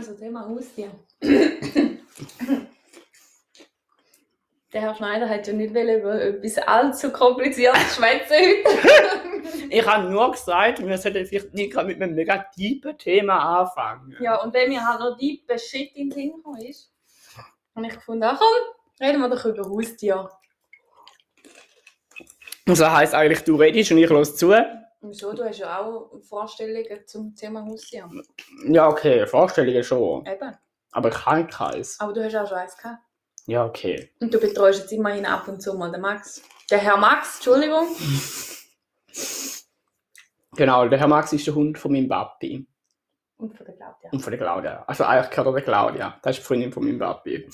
Also, Thema Haustier. Der Herr Schneider hat ja nicht über etwas allzu kompliziertes schwätzen heute. Ich habe nur gesagt, wir sollten vielleicht nicht gerade mit einem mega tiefen Thema anfangen. ja, und wenn mir halt noch die Shit in den Sinn gekommen ist, habe ich gefunden, ach komm, reden wir doch über Haustier. Und so heisst eigentlich, du redest und ich los zu. Wieso? Du hast ja auch Vorstellungen zum Thema Haustier. Ja, okay, Vorstellungen schon. Eben. Aber ich habe keins. Aber du hast auch schon eins gehabt. Ja, okay. Und du betreust jetzt immerhin ab und zu mal den Max. Der Herr Max, Entschuldigung. Genau, der Herr Max ist der Hund von meinem Papi. Und von der Claudia. Und von der Claudia. Also eigentlich gehört er der Claudia. Das ist die Freundin von meinem Papi.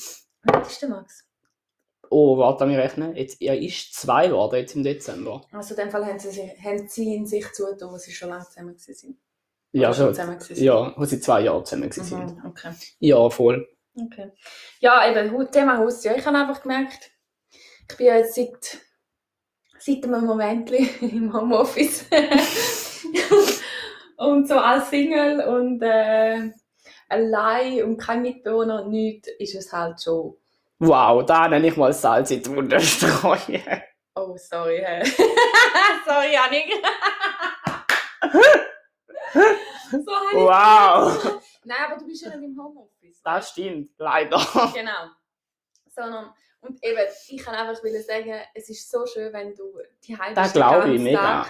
Was ist der Max? Oh, warte, wir rechnen. Jetzt, er ist zwei geworden, jetzt im Dezember. Also in dem Fall haben sie, sich- haben sie in sich zugetan, wo sie schon lange zusammen waren. Ja, schon zusammen sind. Ja, wo sie zwei Jahre zusammen waren. Mhm, okay. Ja, voll. okay. Ja, eben, Thema Haustier. Ich habe einfach gemerkt, ich bin ja jetzt seit, seit einem Moment im Homeoffice. und so als Single und äh, allein und kein Mitbewohner und nichts, ist es halt schon. Wow, da nenne ich mal Salz in die Wunde streuen. Oh, sorry. hä. sorry, Janik. so ich Wow. Nein, aber du bist ja nicht im Homeoffice. Das stimmt, leider. Genau. Sondern, und eben, ich kann einfach will sagen, es ist so schön, wenn du die Heim Das glaube ich mega.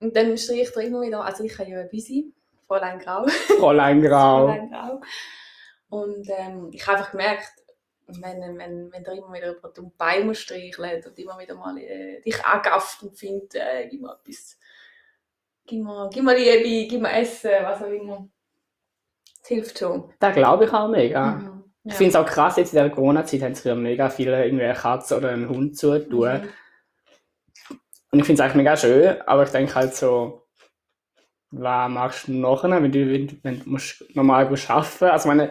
Und dann streicht er immer wieder, also ich habe ja ein Busy, Fräulein Grau. Fräulein Grau. Fräulein Grau. Und ähm, ich habe einfach gemerkt, wenn, wenn, wenn der immer wieder über die Beine muss streicheln und immer wieder mal äh, dich angafft und findet, äh, gib mir etwas, gib mir, gib mir Liebe, gib mir Essen, was auch immer. Das hilft schon. Das glaube ich auch mega. Mhm. Ich finde es auch krass, jetzt in der Corona-Zeit haben sich ja mega viele irgendwie eine Katze oder einen Hund zutun. Mhm. Und ich finde es eigentlich mega schön, aber ich denke halt so, was machst du nachher, wenn du, wenn, du- wenn du musst normal arbeiten musst? Also meine,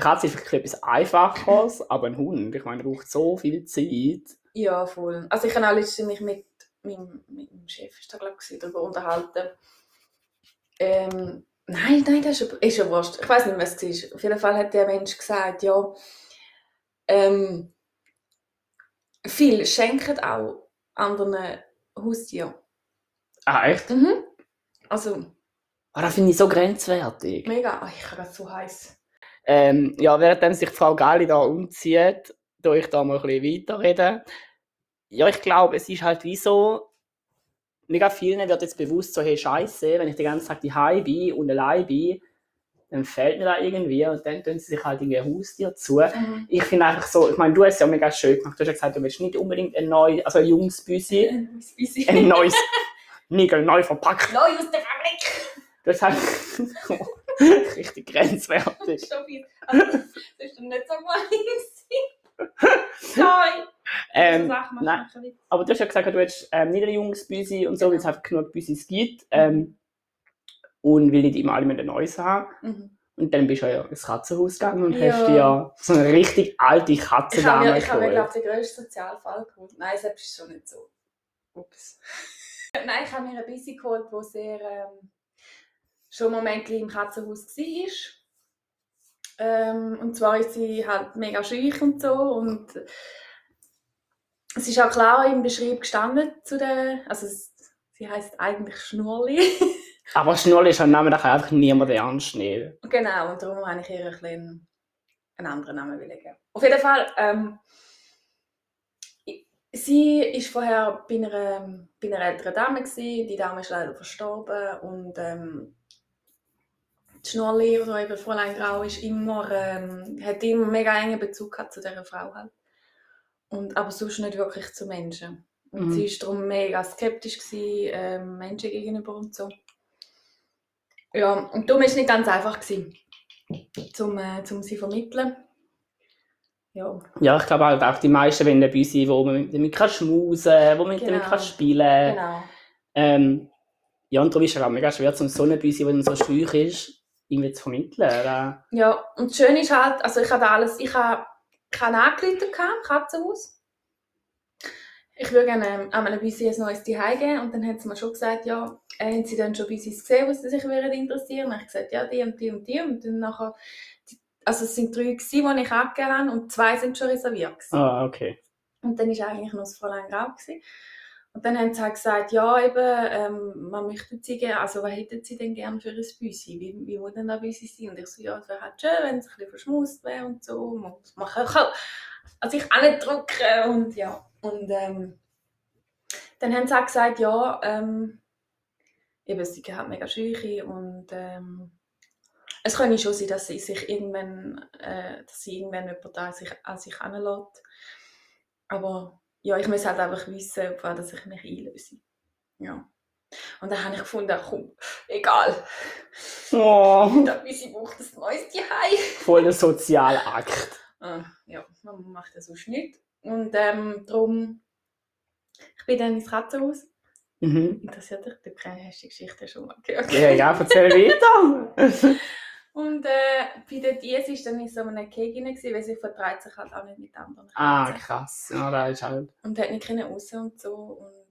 Katze ist wirklich etwas Einfacheres, aber ein Hund, ich meine, braucht so viel Zeit. Ja, voll. Also ich habe auch letztens mich mit meinem, mit meinem Chef ist da, glaub ich, darüber unterhalten. Ähm, nein, nein, das ist, ja- ist ja wurscht. Ich weiß nicht, was es war. Auf jeden Fall hat der Mensch gesagt, ja, ähm, viele schenken auch anderen Haustieren. Ah, echt? Mhm. Also, Ah, das finde ich so grenzwertig. mega. Oh, ich habe so heiß. Ähm, ja, während sich Frau Gali da umzieht, tue ich da mal ein bisschen weiterreden. Ja, ich glaube, es ist halt wie so, mega vielen wird jetzt bewusst so, hey, Scheiße, wenn ich den ganzen Tag daheim bin und allein bin, dann fällt mir da irgendwie und dann tun sie sich halt irgendwie ein Haustier zu. Mhm. Ich finde einfach so, ich meine, du hast es ja mega schön gemacht. Du hast ja gesagt, du willst nicht unbedingt ein neues, also ein junges Büsi, Ein Busy. ein neues, Nigel neu verpackt. Neu aus der Fabrik. Das ist halt richtig grenzwertig. Viel. Also, das ist doch nicht so gemein. Sorry. Ähm, nein. Aber du hast ja gesagt, du willst ähm, nicht ein junges Büsi und so, weil es einfach genug Büsis gibt. Ähm, und will nicht immer alle mit ein neues haben. Mhm. Und dann bist du ja ins Katzenhaus gegangen und Ja. hast dir so eine richtig alte Ich habe mir, ich habe mir glaube den grössten Sozialfall geholt. Nein, selbst ist schon nicht so. Ups. Nein, ich habe mir ein bisschen geholt, wo sehr ähm, schon Momente im Katzenhaus war. Ähm, und zwar ist sie halt mega schüch und so und es ist auch klar im Beschrieb gestanden zu der, also es, sie heißt eigentlich Schnurli. Aber Schnurri ist ein Name, da kann einfach niemand ernst nehmen. Genau, und darum habe ich ihr ein bisschen einen anderen Namen geben. Auf jeden Fall, ähm, sie ist vorher bei einer, bei einer älteren Dame gewesen. Die Dame ist leider verstorben und ähm, die Schnurli oder eben Fräulein Grau ist immer, ähm, hat immer mega engen Bezug zu dieser Frau halt. Und, aber sonst nicht wirklich zu Menschen. Und Mhm. sie war darum mega skeptisch gewesen, ähm, Menschen gegenüber und so. Ja, und darum war es nicht ganz einfach, gewesen, zum, äh, zum sie zu vermitteln. Ja, Ja, ich glaube halt auch die meisten wollen ein Büsi, wo man damit kann schmusen, wo man Genau. damit kann spielen genau. ähm, Ja, und darum ist es auch mega schwer, zum so ein Büsi, der so schwach ist, irgendwie zu vermitteln. Oder? Ja, und das Schöne ist halt, also ich hatte alles, ich habe keine Angeleitet im Katzenhaus. ich würde gerne ähm, an einem Büsi ein neues Zuhause geben. Und dann hat sie mir schon gesagt, ja, äh, haben sie dann schon Büsis gesehen, was sie sich interessieren? Und dann habe ich gesagt, ja, die und die und die. Und dann nachher, die, also es sind drei gewesen, die ich angegeben habe und zwei sind schon reserviert gewesen. Ah, okay. Und dann war eigentlich noch das Fräulein Grau. Gewesen. Und dann haben sie halt gesagt, ja, eben, ähm, man möchte sie also was hätten sie denn gerne für ein Büsi? Wie, wie würde denn ein Büsi sein? Und ich so, ja, es wäre halt schön, wenn es ein bisschen verschmust wäre und so. Man, kann kann- auch nicht drucken und ja. Und ähm, dann haben sie auch gesagt, ja, ähm, eben, sie hat mega Schüche und ähm, es könnte schon sein, dass sie sich irgendwann, äh, dass sie irgendwann jemand an sich, an sich heranlässt. Aber ja, ich muss halt einfach wissen, auf was ich mich einlöse. Ja. Und dann habe ich gefunden, komm, egal. Oh, Da Büsi braucht ein neues Zuhause. voll der Sozialakt. Ah, ja, man macht das sonst nicht. Und ähm, darum, ich bin dann ins Katzenhaus. Mhm. Interessiert dich? Du kennst die Geschichte schon mal gehört. Ja, ja, erzähl weiter. Und äh, bei der Dies ist dann in so einem Cake rein, weil sie vertreibt sich halt auch nicht mit anderen ah, Katzen. krass. Ja, da ist halt. Und hat nicht raus und so. Und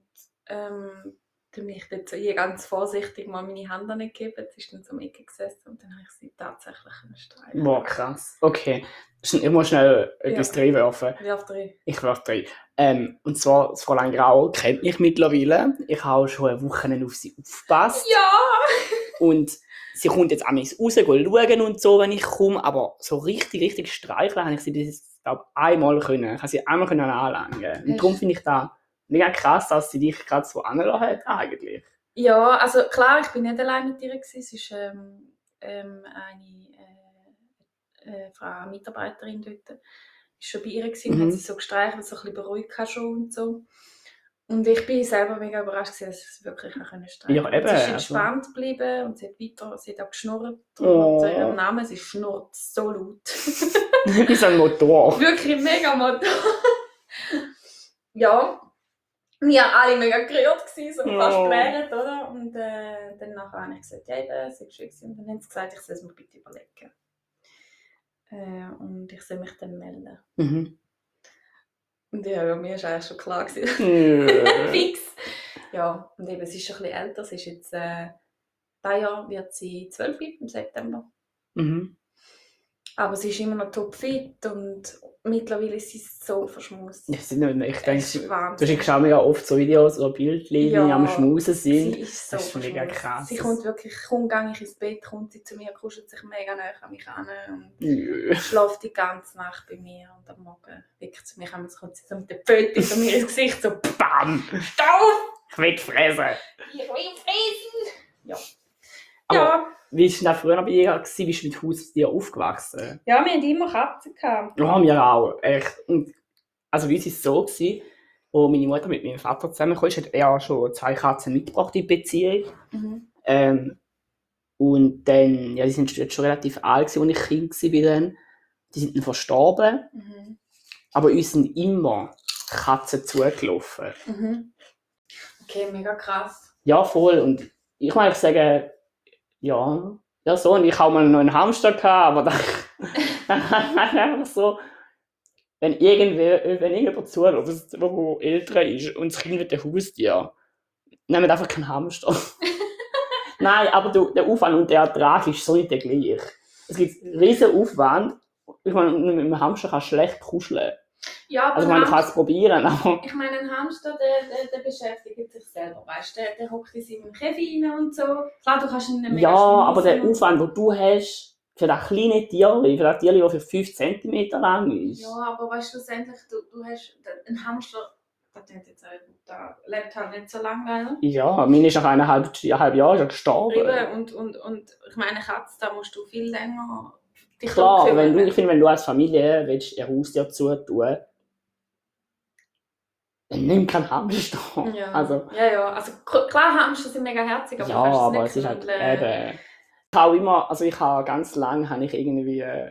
ähm, dann bin ich dort so hier ganz vorsichtig mal meine Hand angegeben. Sie ist dann zum Ecke gesessen und dann habe ich sie tatsächlich streicheln. Boah, krass. Okay. Ich muss schnell etwas Ja. reinwerfen. Wirf drei. Ich werfe drei. Ähm, und zwar, das Fräulein Grau kennt mich mittlerweile. Ich habe schon eine Woche auf sie aufgepasst. Ja! Und sie kommt jetzt an mich raus, schauen und so, wenn ich komme. Aber so richtig, richtig streicheln habe ich sie das, glaube einmal können. Ich habe sie einmal können anlangen. Und darum finde ich da mega krass, dass sie dich gerade so angelassen hat, eigentlich. Ja, also klar, ich bin nicht allein mit ihr. Gewesen. Es ist ähm, ähm, eine äh, äh, Frau Mitarbeiterin dort. Ist schon bei ihr gewesen, Mhm. hat sie so gestreichelt, so ein bisschen beruhigt schon und so. Und ich bin selber mega überrascht, gewesen, dass sie es wirklich noch können streicheln. Ja, eben, Und sie ist also. entspannt geblieben und sie hat weiter, sie hat auch geschnurrt. Oh. Zu ihrem Namen, sie schnurrt so laut. Wie so ein Motor. Wirklich mega Motor. ja, wir waren alle mega gerührt, gewesen, so fast Oh. gelernt, oder? Und äh, dann nachher habe ich gesagt, ja, eben, es ist schön gewesen. Und dann haben sie gesagt, ich soll es mir bitte überlegen. Äh, und ich soll mich dann melden. Mhm. Und ja, ja, mir war eigentlich schon klar. Nö. Fix. Ja, und eben, sie ist schon ein bisschen älter. Sie ist jetzt, äh, dieses Jahr wird sie 12 im September. mhm. Aber sie ist immer noch topfit und mittlerweile ist sie so verschmust. Ja, sie ich denke, du schickst auch mega oft so Videos oder Bildchen, die Ja, am Schmusen Sie sind. ist so Das ist mega krass. Sie kommt wirklich, kaum gehe ich ins Bett, kommt sie zu mir, kuschelt sich mega nah an mich an und Nö. schläft die ganze Nacht bei mir und am Morgen weckt sie mich an, jetzt kommt sie so mit den Pfötchen von mir ins Gesicht, so Bam! «Stauf! Ich will fressen. Ich will fressen!» Ja. Aber ja. Wie war das früher bei dir? gewesen? Bist du mit Haustieren aufgewachsen? ja, wir hatten immer Katzen. Gehabt. Ja, wir auch. Echt. Und, also bei uns war es so, gewesen, wo meine Mutter mit meinem Vater zusammenkam, hat er schon zwei Katzen mitgebracht in die Beziehung. Mhm. Ähm, und dann, ja, die sind jetzt schon relativ alt, als ich Kind war. Dann. Die sind dann verstorben. Mhm. Aber uns sind immer Katzen zugelaufen. Mhm. Okay, mega krass. Ja, voll. Und ich meine, ich sage, ja, ja so. Und ich habe mal noch einen Hamster gehabt, aber dann, dann einfach so, wenn irgendwer, wenn irgendjemand zuläuft, der älter ist und das Kind wird ein Haustier, nehmt einfach keinen Hamster. Nein, aber du, der Aufwand und der Ertrag ist so nicht der gleiche. Es gibt einen riesen Aufwand. Ich meine, mit einem Hamster kannst du schlecht kuscheln. Ja, aber Also, ein kannst es probieren, aber. Ich meine, ein Hamster, der, der, der beschäftigt sich selber, weißt du? Der, der hockt in seinem Käfig rein und so. Klar, du kannst ihn mega Ja, aber der Aufwand, den du hast, für das kleine Tierli, für das Tierli, das für 5 cm lang ist. Ja, aber weißt du, schlussendlich, du, du hast ein Hamster, der lebt halt nicht so lange, oder? Ja, meine ist nach eineinhalb, eineinhalb Jahren gestorben. Eben, und, und, und ich meine, Katze, da musst du viel länger dich Klar, wenn du, ich finde, wenn du als Familie willst, ein Haustier zutun nimm kein Hamster. Ja. Also, ja, ja, also klar, Hamster sind mega herzig, aber ja, aber es ist halt knuddeln. eben. Ich habe immer, also ich habe ganz lange habe ich irgendwie. Äh,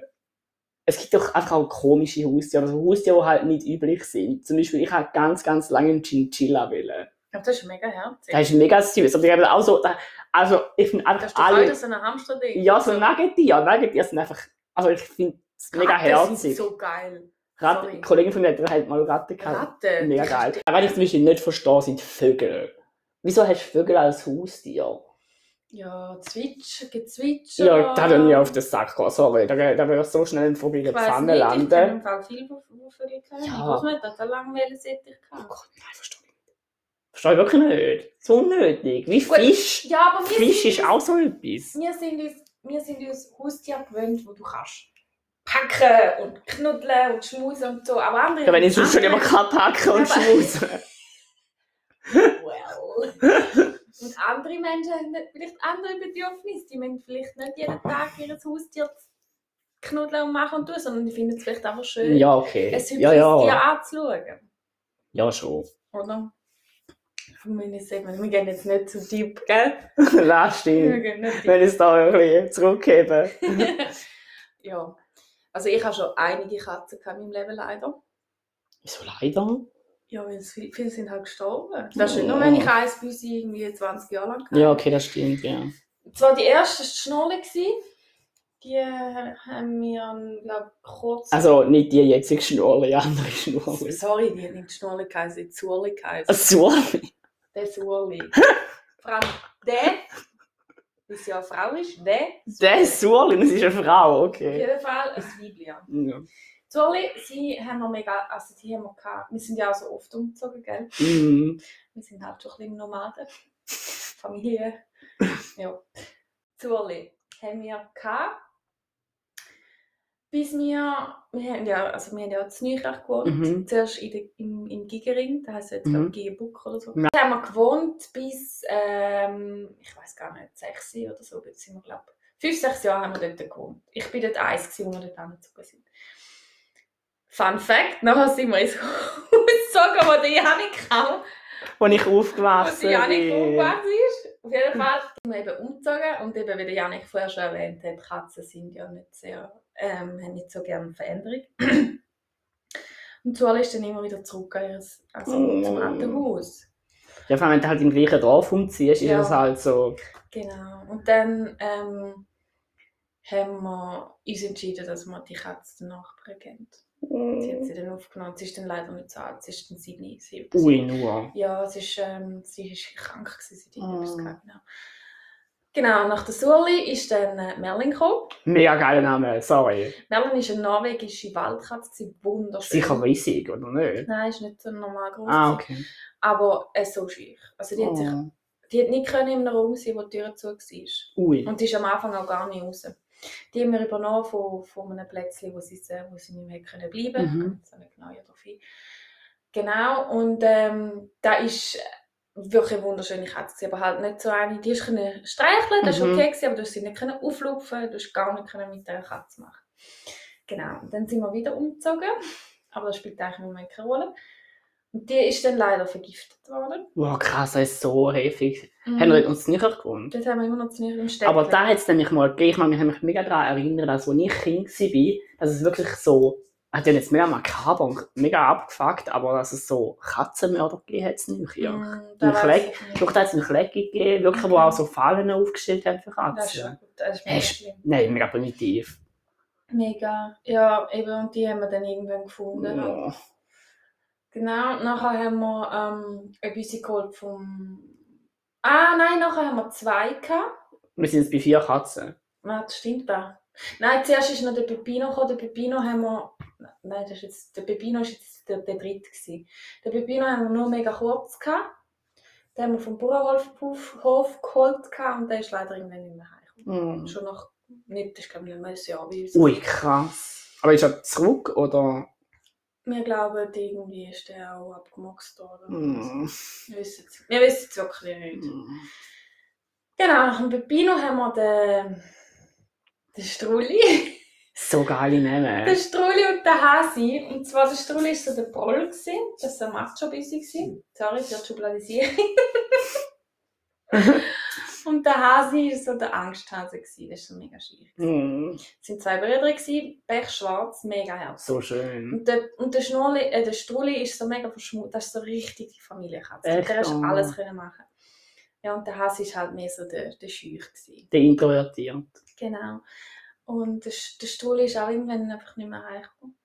es gibt doch einfach auch komische Haustiere, also Haustiere, die halt nicht üblich sind. Zum Beispiel, ich habe ganz, ganz lange einen Chinchilla wollen. Ja, das ist mega herzig. Das ist mega süß. Aber ich habe auch so, also ich finde Das einfach ist doch alle. alle so ein Hamster-Ding. Ja, so Nuggetier. Nuggetier sind einfach, also ich finde es mega Katzen sind herzig. so geil. Ratte, Sorry. eine Kollegin von mir hat halt mal Ratten gehabt. Ratten. Mega geil. was ich zum Beispiel nicht verstehe, sind Vögel. Wieso hast du Vögel als Haustier? Ja, Zwitsch, Gezwitscher. Ja, da würde ich auf den Sack gehen, sorry. Da, da würde ich so schnell in Vogel in Ich der weiss Pfanne nicht, ich kenne landen. im Fall viel, wo, wo Vögel kennen. Ja. Ich weiß nicht, dass da lange Wellensittich Oh kann. Gott, nein, verstehe ich nicht. Verstehe ich wirklich nicht. So unnötig. Wie Gut. Fisch. Ja, aber Fisch ist uns- auch so etwas. Wir sind uns, wir sind uns Haustier gewöhnt, wo du kannst packen und knuddeln und schmusen und so. Aber andere... Ja, wenn ich sonst schon immer kann packen und schmusen. Well. Und andere Menschen haben vielleicht andere Bedürfnisse. Die müssen vielleicht nicht jeden Tag ihr Haustier knuddeln und machen und tun, sondern die finden es vielleicht einfach schön, Ja, okay. ein hübsches Ja, Tier ja. anzuschauen. Ja, schon. Oder? Wir, wir gehen jetzt nicht zu deep, gell? Wir stimmt. gehen nicht deep. Wenn ich es da ein bisschen zurückgebe. ja. Also ich habe schon einige Katzen in meinem Leben leider. Wieso leider? Ja, weil viele, viele sind halt gestorben. Das ist nicht nur, wenn ich eins bei uns irgendwie 20 Jahre lang hatte. Ja, okay, das stimmt, ja. Zwar die erste war die gewesen. Die haben wir, glaube kurz... Also nicht die jetzige Schnurle, die andere Schnurle. Sorry, die hat nicht die Schnolle geheißen, die Zurli geheißen. So. Der Zurli. Vor allem der, weil sie ja eine Frau ist, der Der Surli, das ist eine Frau, Auf okay. jeden Fall ein Weibchen. ja. Ja. Sie haben wir mega... Also die haben wir gehabt. Wir sind ja auch so oft umgezogen, gell? Mhm. Wir sind halt schon ein bisschen Nomaden. Familie. Ja. Zurli haben wir gehabt. Bis wir, wir haben ja, also wir haben ja zu Neuchach gewohnt. Mhm. Zuerst in der, im, im Gigering, da heisst es jetzt Mhm. Gigebuck oder so. Da haben wir gewohnt bis, ähm, ich weiß gar nicht, sechs oder so, jetzt sind wir, glaube fünf, sechs Jahre haben wir dort gewohnt. Ich bin dort eins, wo wir dort angezogen sind. Fun Fact, nachher sind wir ins Haus gezogen, wo die Janik kam. Als ich Wo aufgewachsen sie Janik bin. umgebracht ist. Auf jeden Fall sind wir eben umgezogen und eben, wie der Janik vorher schon erwähnt hat, Katzen sind ja nicht sehr, ähm, haben nicht so gerne Veränderung. und Zual ist dann immer wieder zurück also zum Oh. alten Haus. Ja, vor allem, wenn du halt im gleichen Dorf umziehst, ist Ja. das halt so. Genau. Und dann ähm, haben wir uns entschieden, dass wir die Katze der Nachbarin Sie hat sie dann aufgenommen. Sie ist dann leider nicht so alt, sie ist dann sieben. sieben. Ui, nur. Ja, es ist, ähm, sie ist krank, gewesen, sie irgendetwas Ah. gehabt, genau. Genau, nach der Surli ist dann äh, Merlin gekommen. Mega geiler Name, sorry. Merlin ist eine norwegische Waldkatze, sie wunderschön. Sicher riesig, oder nicht? Nein, ist nicht so normal groß. Ah, okay. Aber äh, so schwierig. Also die hat, sich, Oh. die hat nicht können in einem Raum sein, wo die Tür zu war. Ui. Und die ist am Anfang auch gar nicht raus. Die haben wir übernommen von, von einem Plätzchen, wo sie, wo sie nicht mehr können bleiben Mhm. können. Ich nicht genau ja, drauf ein. Genau, und ähm, da ist wirklich eine wunderschöne Katze, aber halt nicht so eine, die können streicheln, das war Mhm. okay, aber du hast sie nicht können auflupfen, du hast gar nicht mit dieser Katze machen. Genau, und dann sind wir wieder umgezogen, aber das spielt eigentlich im Moment keine Rolle. Und die ist dann leider vergiftet worden. Wow, krass, das ist so heftig. Mhm. Haben wir uns nicht gewohnt. Dort haben wir immer noch zu im Städtchen. Aber da hat es nämlich mal gegeben, ich kann mich mega daran erinnern, dass als ich Kind war, dass es wirklich so, hat ja jetzt mega makaber und mega abgefuckt, aber dass es so Katzenmörder gegeben hat es nicht. Ja. Mm, da Fleck, ich nicht. ich glaube, da hat es einen Fleck gegeben, wirklich, wo Okay. auch so Fallen aufgestellt haben für Das ist Katzen. das ist mega. Nein, mega primitiv. Mega. Ja, eben, und die haben wir dann irgendwann gefunden. Ja. Genau, nachher haben wir ähm, etwas geholt vom... Ah, nein, nachher haben wir zwei gehabt. Wir sind jetzt bei vier Katzen. Ah, das stimmt da. Nein, zuerst ist noch der Pepino gekommen. Der Pepino haben wir... Nein, das ist jetzt... der Pepino ist jetzt der, der dritte gewesen. Der Pepino haben wir nur mega kurz gehabt. Den haben wir vom Bauernhof Hof geholt gehabt und der ist leider irgendwann nicht mehr heimgekommen. Mhm. Schon nach... Nicht, das ist glaube ich nicht mehr ein Jahr bei uns. Ui, krass. Aber ist er zurück oder? Wir glauben, irgendwie ist der auch abgemokst worden. Mhm. Wir wissen es wir wissen es wirklich nicht. Mhm. Genau, nach dem Pepino haben wir den, den Strulli. So geile Namen. den Strulli und den Hasi. Und zwar der Strulli war so der Proll. Das war ein gewesen. Sorry für die Schubladisierung. und der Hasi war so der Angsthase. gewesen. Das war so mega schwierig. Mhm. Es waren zwei Brüder, gewesen, pechschwarz, mega herzig. So schön. Und der, und der, Schnurli, äh, der Strulli ist so mega verschmutzt. Das ist so richtig die Familienkatze. Echt? Der hast Oh. alles können machen. Ja, und der Hass ist halt mehr so der, der Scheuch. Gewesen. Der introvertiert. Genau. Und der, der Strulli ist auch irgendwann einfach nicht mehr heimgekommen.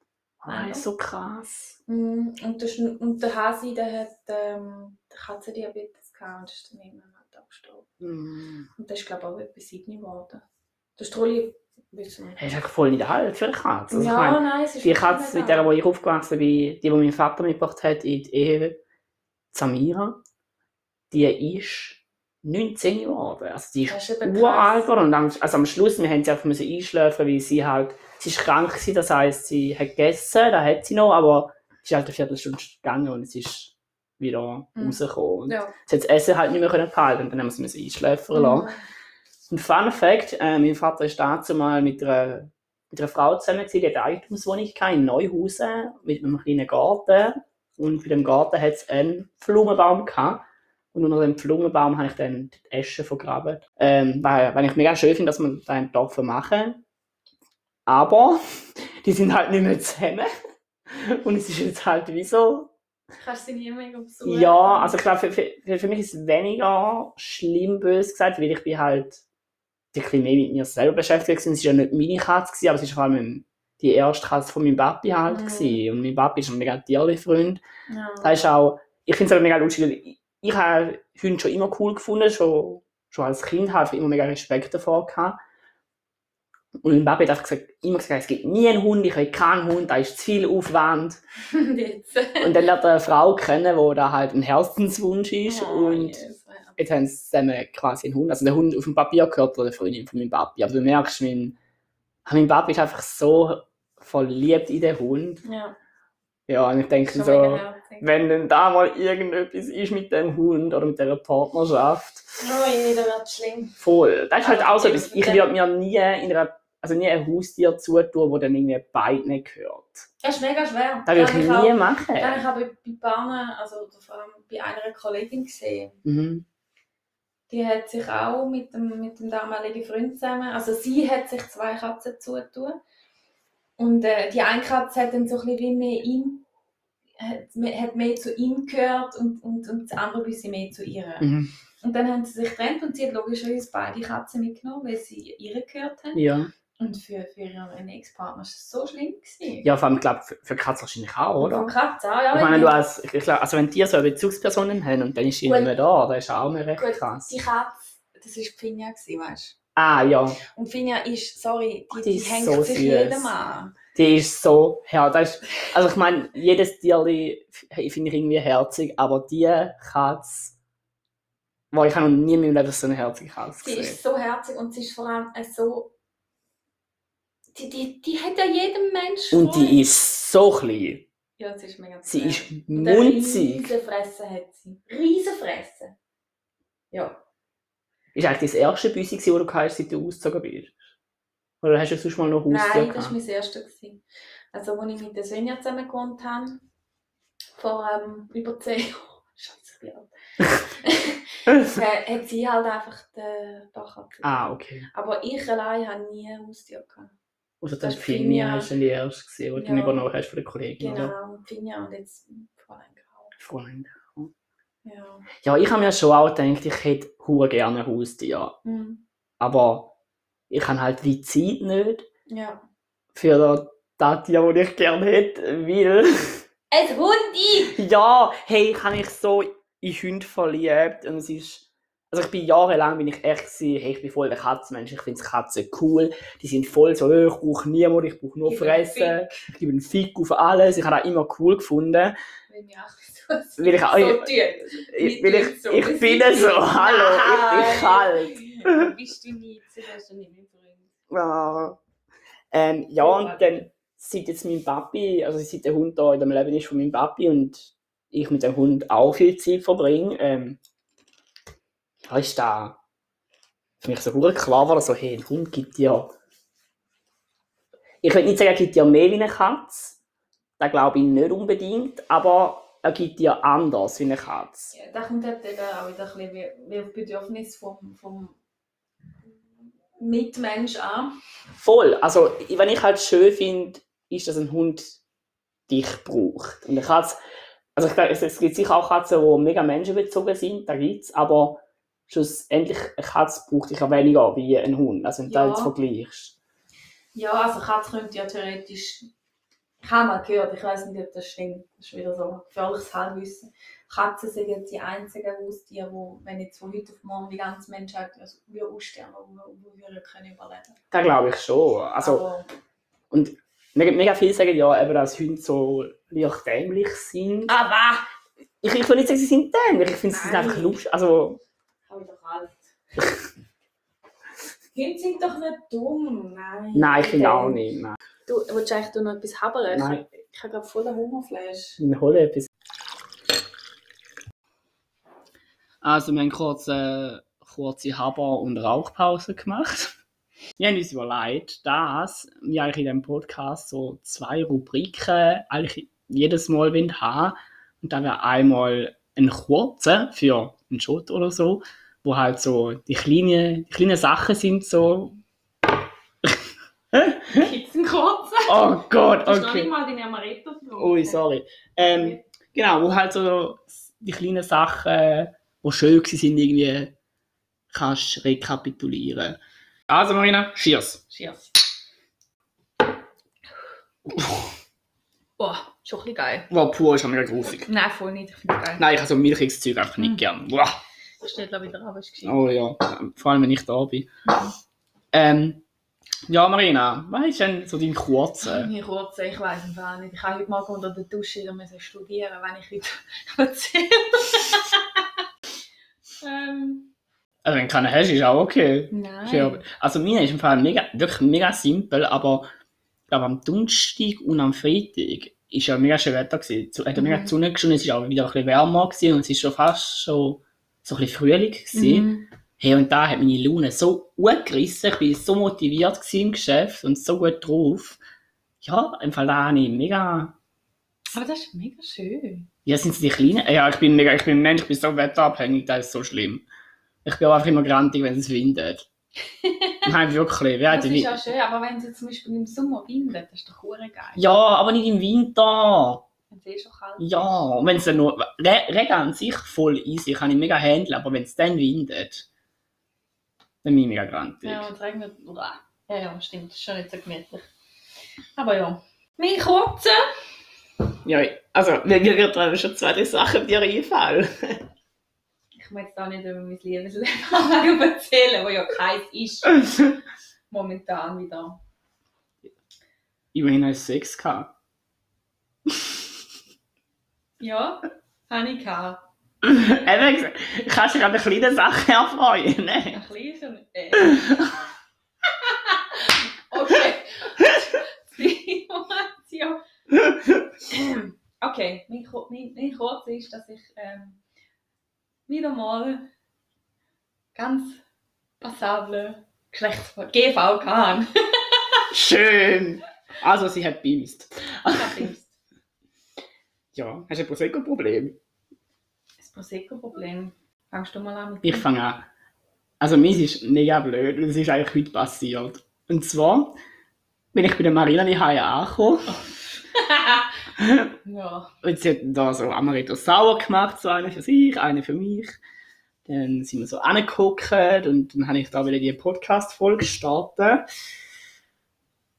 Ah, ist so krass. Mm, Und der, und der Hasi, der hat ähm, der Katzendiabetes gehabt und ist dann irgendwann abgestorben. Mm. Und das ist, glaube ich, auch etwas Sydney geworden. Das ist eigentlich voll nicht alt für eine Katze. Also, ich ja, meine, nein, es ist die Katze, mit der wo ich aufgewachsen bin, die, die mein Vater mitgebracht hat in die Ehe, Samira, die ist 19 geworden. Also die ist ist uralt geworden. Und am, also am Schluss, wir haben sie einfach müssen einschläfen, weil sie halt, sie ist krank gewesen, das heisst, sie hat gegessen, da hat sie noch, aber sie ist halt eine Viertelstunde gegangen und es ist wieder Mhm. rausgekommen. Und Ja. Sie hat das Essen halt nicht mehr können behalten und dann haben wir sie müssen einschläfern lassen. Mhm. Ein Fun Fact, äh, mein Vater ist dazu mal mit einer, mit einer Frau zusammen gewesen, die hat eine Eigentumswohnung in Neuhausen mit einem kleinen Garten. Und bei dem Garten hat es einen Blumenbaum gehabt. Und unter dem Blumenbaum habe ich dann die Äsche vergraben. Ähm, weil, weil ich mega schön finde, dass man da einen Topf machen. Aber die sind halt nicht mehr zusammen. Und es ist jetzt halt wie so, Kannst du sie nie mehr besuchen? ja, also ich glaube, für, für, für mich ist es weniger schlimm, bös gesagt, weil ich bin halt ein bisschen mehr mit mir selber beschäftigt gewesen. Es war ja nicht meine Katze, gewesen, aber es war vor allem die erste Katze von meinem Papi halt. Mhm. gewesen. Und mein Papi ist ein mega Tierli-Freund. Ja. Das ist auch, ich finde es aber mega lustig, ich, ich habe Hunde schon immer cool gefunden, schon, schon als Kind habe ich immer mega Respekt davor gehabt. Und mein Papi hat gesagt, immer gesagt, es gibt nie einen Hund, ich will keinen Hund, da ist zu viel Aufwand. Und dann lernt er eine Frau kennen, wo da halt ein Herzenswunsch ist. Oh, und yes. jetzt haben sie zusammen quasi einen Hund. Also der Hund auf dem Papier gehört der Freundin von meinem Papi. Aber du merkst, mein, mein Papi ist einfach so verliebt in den Hund. Ja, Ja, und ich denke so, wenn denn da mal irgendetwas ist mit dem Hund oder mit dieser Partnerschaft, Oh je, das wird schlimm. voll. Das ist halt auch so Ich würde mir nie in einer, also nie ein Haustier zutun, wo dann irgendwie beiden gehört. Das ist mega schwer. Das würde ich habe nie auch- machen. Das habe ich aber bei Bahnen, also vor allem bei einer Kollegin gesehen. Mhm. Die hat sich auch mit dem, mit dem damaligen Freund zusammen, also sie hat sich zwei Katzen zutun. Und äh, die eine Katze hat dann so ein bisschen mehr ihm, hat, mehr- hat mehr zu ihm gehört und, und, und das andere ein bisschen mehr zu ihr. Mhm. Und dann haben sie sich getrennt und sie hat logischerweise beide Katzen mitgenommen, weil sie ihr gehört haben. Ja. Und für, für ihren Ex-Partner war es so schlimm. Gewesen. ja, vor allem, ich glaube, für, für Katzen wahrscheinlich auch, oder? Von Katzen auch, ja. Ich meine, du als, ich glaub, also wenn die so eine Bezugspersonen haben und dann ist sie nicht mehr da, das ist auch mal recht Gut, krass. die Katze, das war Finja, weißt du? Ah, ja, Und Finja ist, sorry, die, die, die hängt so sich süß. jedem an. die ist so, ja, das ist, also ich meine, jedes Tierli finde ich irgendwie herzig, aber die Katze, boah, ich habe noch nie in meinem Leben so eine herzige Katze Sie gesehen. ist so herzig und sie ist vor allem so. Die, die, die hat ja jedem Menschen. Und die ist so klein. Ja, sie ist mega Sie klein. ist munzig. riesige Fresse hat sie. Riesige Fresse. Ja. Ist eigentlich das erste Büsi, wo du hast, seit du ausgezogen bist? Oder hast du sonst mal noch Haustier Nein, das war mein. Gewesen. Also, als ich mit der Svenja zusammen gewohnt habe, vor ähm, über zehn Jahren, scheiße, ich bin alt, äh, hat sie halt einfach den Bachkatze. ah, okay. Aber ich allein habe nie ein Haustier gehabt. Also Das Finja dann die erste, gewesen, die du Ja. übernommen hast von der Kollegin? Genau, Finja und jetzt Fräulein Grau. Freund. Ja. Ja, ich habe mir schon auch gedacht, ich hätte hure gerne ein Haustier. Mhm. Aber ich habe halt wie Zeit nicht Ja. für das Tier, das ich gerne hätte, weil... Ein Hundi! ja, hey, ich habe mich so in Hunde verliebt und es ist... Also ich bin jahrelang bin ich echt gewesen, hey, ich bin voll der Katzenmensch, ich finde Katzen cool. Die sind voll so, «Äh, ich brauche niemanden, ich brauche nur Ich Fressen. Ich gebe einen Fick auf alles. Ich habe das immer cool gefunden. Will mich auch so, Weil ich auch- so. Ich, weil ich, so. ich bin so, hallo, ich bin kalt. Nein. Bist du nicht, du du nicht Freund. Ah. Ähm, ja, und dann seit jetzt mein Papi, also seit der Hund da in dem Leben ist von meinem Papi und ich mit dem Hund auch viel Zeit verbringe, ähm, ja, ist da für mich so gut klar geworden, so, hey, ein Hund gibt dir, ich will nicht sagen, er gibt dir mehr wie eine Katze, das glaube ich nicht unbedingt, aber er gibt dir anders wie eine Katze. Ja, da kommt halt eben auch wieder ein bisschen wie, auf Bedürfnis vom, vom Mitmensch an. Voll. Also, wenn ich halt schön finde, ist, dass ein Hund dich braucht. Und eine Katze, also ich glaube, es, es gibt sicher auch Katzen, die mega menschenbezogen sind, da gibt's, aber schlussendlich, eine Katze braucht dich ja weniger wie ein Hund. Also, wenn du Ja. das jetzt vergleichst. Ja, also Katze könnte ja theoretisch Ich habe mal gehört, ich weiß nicht, ob das stimmt. Das ist wieder so gefährliches Halbwissen. Katzen sind die einzigen Haustiere, die, wenn jetzt von heute auf morgen die ganze Menschheit also, wir aussterben, die wir können überleben. Das glaube ich schon. Also, Aber und mega, mega viele sagen ja, eben, dass Hunde so leicht dämlich sind. Ah, was? Ich, ich will nicht sagen, sie sind dämlich, ich finde, sie sind einfach lustig. Also, Hunde sind doch nicht dumm. Nein. nein, ich finde auch nicht. Nein, Du willst eigentlich du noch etwas habern? Nein. Ich habe gerade voll Hungerflash. ich hole etwas. Also, wir haben kurz eine kurze Haber- und Rauchpause gemacht. Wir haben uns überlegt, dass wir eigentlich in diesem Podcast so zwei Rubriken eigentlich jedes Mal wollen haben Und da wäre einmal ein kurzer für einen Shot oder so, wo halt so die kleinen, die kleinen Sachen sind, so. Kurzen? Oh Gott, Du hast noch nicht okay. mal deine Amaretto. Ui, sorry. Ähm, genau, wo halt so die kleinen Sachen, die schön waren, irgendwie kannst rekapitulieren. Also Marina, cheers. Cheers. Boah, schon ein bisschen geil. Wow, pur ist schon mega grusig. Nein, voll nicht. Ich finde geil. Nein, ich habe so milchiges Zeug einfach nicht Mhm. gern. Wow. Das steht da wieder ab, ist geschehen. Oh ja, vor allem wenn ich da bin. Ähm, ja, Marina, was ist denn so dein kurzer? Mir kurz, ich weiß es auch nicht. Ich habe heute Morgen unter der Dusche wieder müssen studieren, wenn ich heute erzähle. ähm, Also wenn du keinen hast, ist auch okay. nein. Also mir ist im Fall mega, wirklich mega simpel, aber ich glaube am Donnerstag und am Freitag ist ja mega schön Wetter gewesen. Zu- Hat mega Mhm. die Sonne geschonen, es ist auch wieder ein bisschen wärmer gewesen und es ist schon fast schon so ein bisschen Frühling gewesen. Mhm. Hey, und da hat meine Laune so gut gerissen, ich bin so motiviert im Geschäft und so gut drauf. Ja, im Fall da habe ich mega... Aber das ist mega schön. Ja, sind es die Kleinen? Ja, ich bin mega, ich bin ein Mensch, ich bin so wetterabhängig, das ist so schlimm. Ich bin auch einfach immer grantig, wenn es windet. Nein, wirklich. Das ist auch schön, aber wenn es zum Beispiel im Sommer windet, das ist doch hure geil. Ja, aber nicht im Winter. Wenn es eh schon kalt Ja, und wenn es dann nur. Re Regen an sich voll easy, kann ich mega handeln, aber wenn es dann windet, dann bin ich mega grantig. Ja, und es regnet. Uah. Ja, ja, stimmt. Das ist schon nicht so gemütlich. Aber ja. Mein kurzer. Ja, also, mir mir wird da schon zwei, drei Sachen dir einfallen. Ich muss jetzt auch nicht über mein Liebesleben erzählen, wo ja keins ist. Momentan wieder. Immerhin hast du Sex gehabt. Ja, habe ich gehabt. Eben gesagt, kannst du gerade eine kleine Sache erfreuen, ne? Ein kleines und. Äh. okay. Die Information. okay, mein, mein, mein Kurz ist, dass ich ähm, wieder mal ganz passable Geschlechtsverkehr GV kann. Schön! Also, sie hat bimst. Das Ja, hast du ein Prosecco-Problem? Prosecco-Problem. Fangst du mal an Ich fange an. Also, mir ist mega blöd, das ist eigentlich heute passiert. Und zwar bin ich bei der Marina Haie angekommen Ja. und sie hat da so Amaretto sauer gemacht, so eine für sich, eine für mich. Dann sind wir so angeguckt und dann habe ich da wieder die Podcast-Folge starten.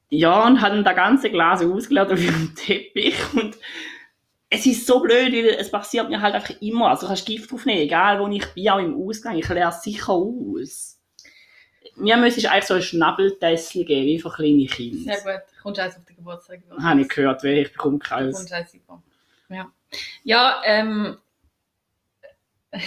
Ja, und habe dann das ganze Glas ausgeladen auf ihrem Teppich und es ist so blöd, weil es passiert mir halt einfach immer. Also du kannst Gift draufnehmen, egal wo ich bin, auch im Ausgang, ich leere es sicher aus. Mir müsste eigentlich so ein Schnabeltässchen geben, wie für kleine Kinder. Sehr gut. Kommst du eins auf den Geburtstag? über? Habe ich gehört, weil ich bekomme keins. Kommst du eins über? Ja. Ja, ähm.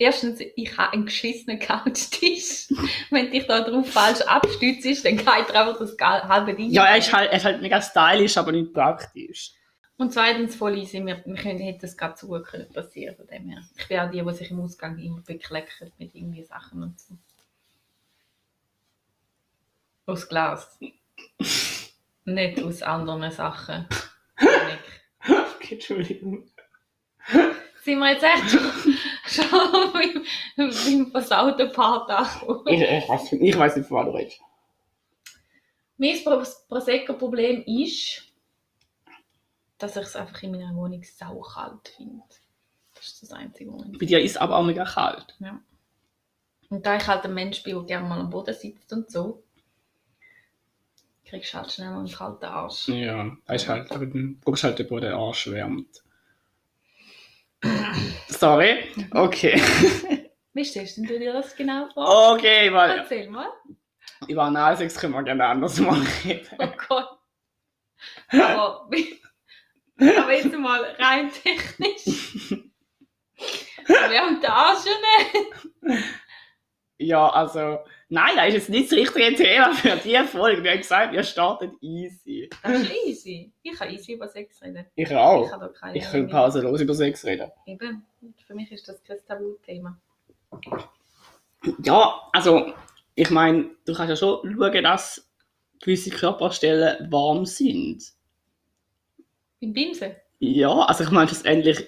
Erstens, ich habe einen geschissenen Couchtisch. Wenn dich da drauf falsch abstützt, dann geht dir einfach das halbe Ding. Ja, er ist halt, er ist halt mega stylisch, aber nicht praktisch. Und zweitens, voll easy, wir, wir können, hätte das gerade so gut können passieren von dem her. Ich bin auch die, die sich im Ausgang immer bekleckert mit irgendwie Sachen und so. Aus Glas. Nicht aus anderen Sachen. Okay, Entschuldigung. Sind wir jetzt echt schon, schon beim, beim versauten Part angekommen? Ich, ich, weiß, nicht- ich weiß nicht, von was du redest. Mein Pro- Prosecco-Problem ist, dass ich es einfach in meiner Wohnung saukalt finde. Das ist das einzige. Bei dir ist aber auch mega kalt. Und da ich halt ein Mensch bin, der gerne mal am Boden sitzt und so, kriegst du halt schnell mal einen kalten Arsch. Ja, ist halt, aber dann guckst halt, wo der Arsch wärmt. Sorry. Okay. Wie stellst du dir das genau vor? Okay, weil Erzähl mal. über Analsex können wir gerne anders mal reden. Oh Gott. Aber, aber jetzt mal rein technisch. Wir haben Arsch schon nicht. Ja, also, nein, das ist jetzt nicht das richtige Thema für diese Folge. Wir haben gesagt, wir starten easy. Das ist easy. Ich kann easy über Sex reden. Ich Ich auch. habe da keine Ich kann pausenlos über Sex reden. Eben. Für mich ist das kein Tabuthema. Ja, also, ich meine, du kannst ja schon schauen, dass gewisse Körperstellen warm sind. Beim Bimsen? Ja, also ich meine, schlussendlich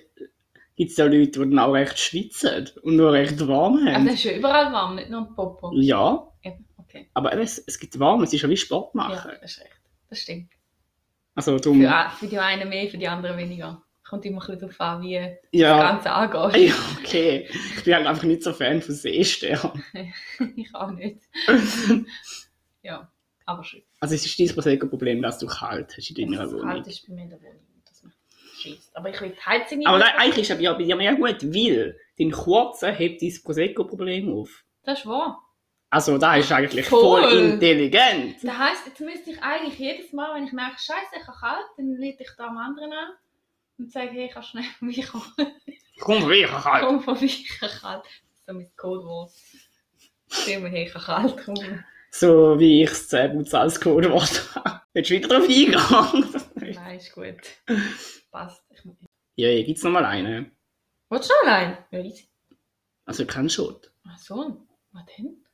gibt es ja Leute, die dann auch recht schwitzen und nur recht warm Also haben. das ist ja überall warm, nicht nur am Popo. Ja, Eben, okay. aber es, es gibt warm, es ist ja wie Sport Ja, machen. das ist recht. Das stimmt. Also darum, Für, für die einen mehr, für die anderen weniger. Kommt immer ein bisschen darauf an, wie das ja, Ganze angeht. ja, okay. Ich bin halt einfach nicht so Fan von Seesternen. ich auch nicht. ja, aber schön. Also es ist dein Prosecco-Problem, dass du kalt hast in deiner Das Wohnung. kalt ist bei mir in der Wohnung. Das macht Schiss. Aber ich will die Heizung nicht. Aber nein, eigentlich ist es ja bei dir mega gut, weil dein Kurzen hebt dein Prosecco-Problem auf. Das ist wahr. Also da ist eigentlich voll, Voll. intelligent. Das heisst, jetzt müsste ich eigentlich jedes Mal, wenn ich merke, Scheiße, ich habe kalt, dann lade ich da am anderen an und sage, hey, kannst du schnell vorbei kommen? Komm wieder kalt. Komm vorbei, ich habe kalt. So mein Codewort. Mir, hey, ich habe kalt. Komm. So wie ich es Zähneputz als Codewort habe. Willst du wieder drauf eingehen? Nein, ist gut. Passt. Ja, hier gibt es nochmal einen. Willst du noch allein? Ja, easy. Also kein Schott. Ach so, was denn?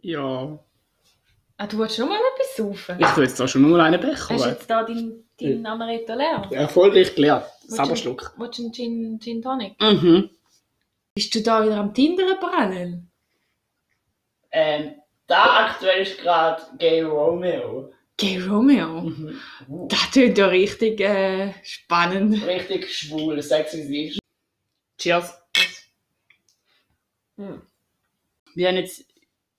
Ja. Ah, du willst schon mal etwas saufen? Ich will jetzt da schon nur einen Becher. Hast du jetzt da deinen dein Amaretto leer? Erfolgreich du- Sauberschluck. Willst du einen Gin, Gin Tonic? Mhm. Bist du da wieder am Tinder parallel? Ähm, da aktuell ist gerade Gay Romeo. Gay Romeo? Mhm. Das klingt ja richtig äh, spannend. Richtig schwul, sexy sie ist. Cheers. Hm. Wir haben jetzt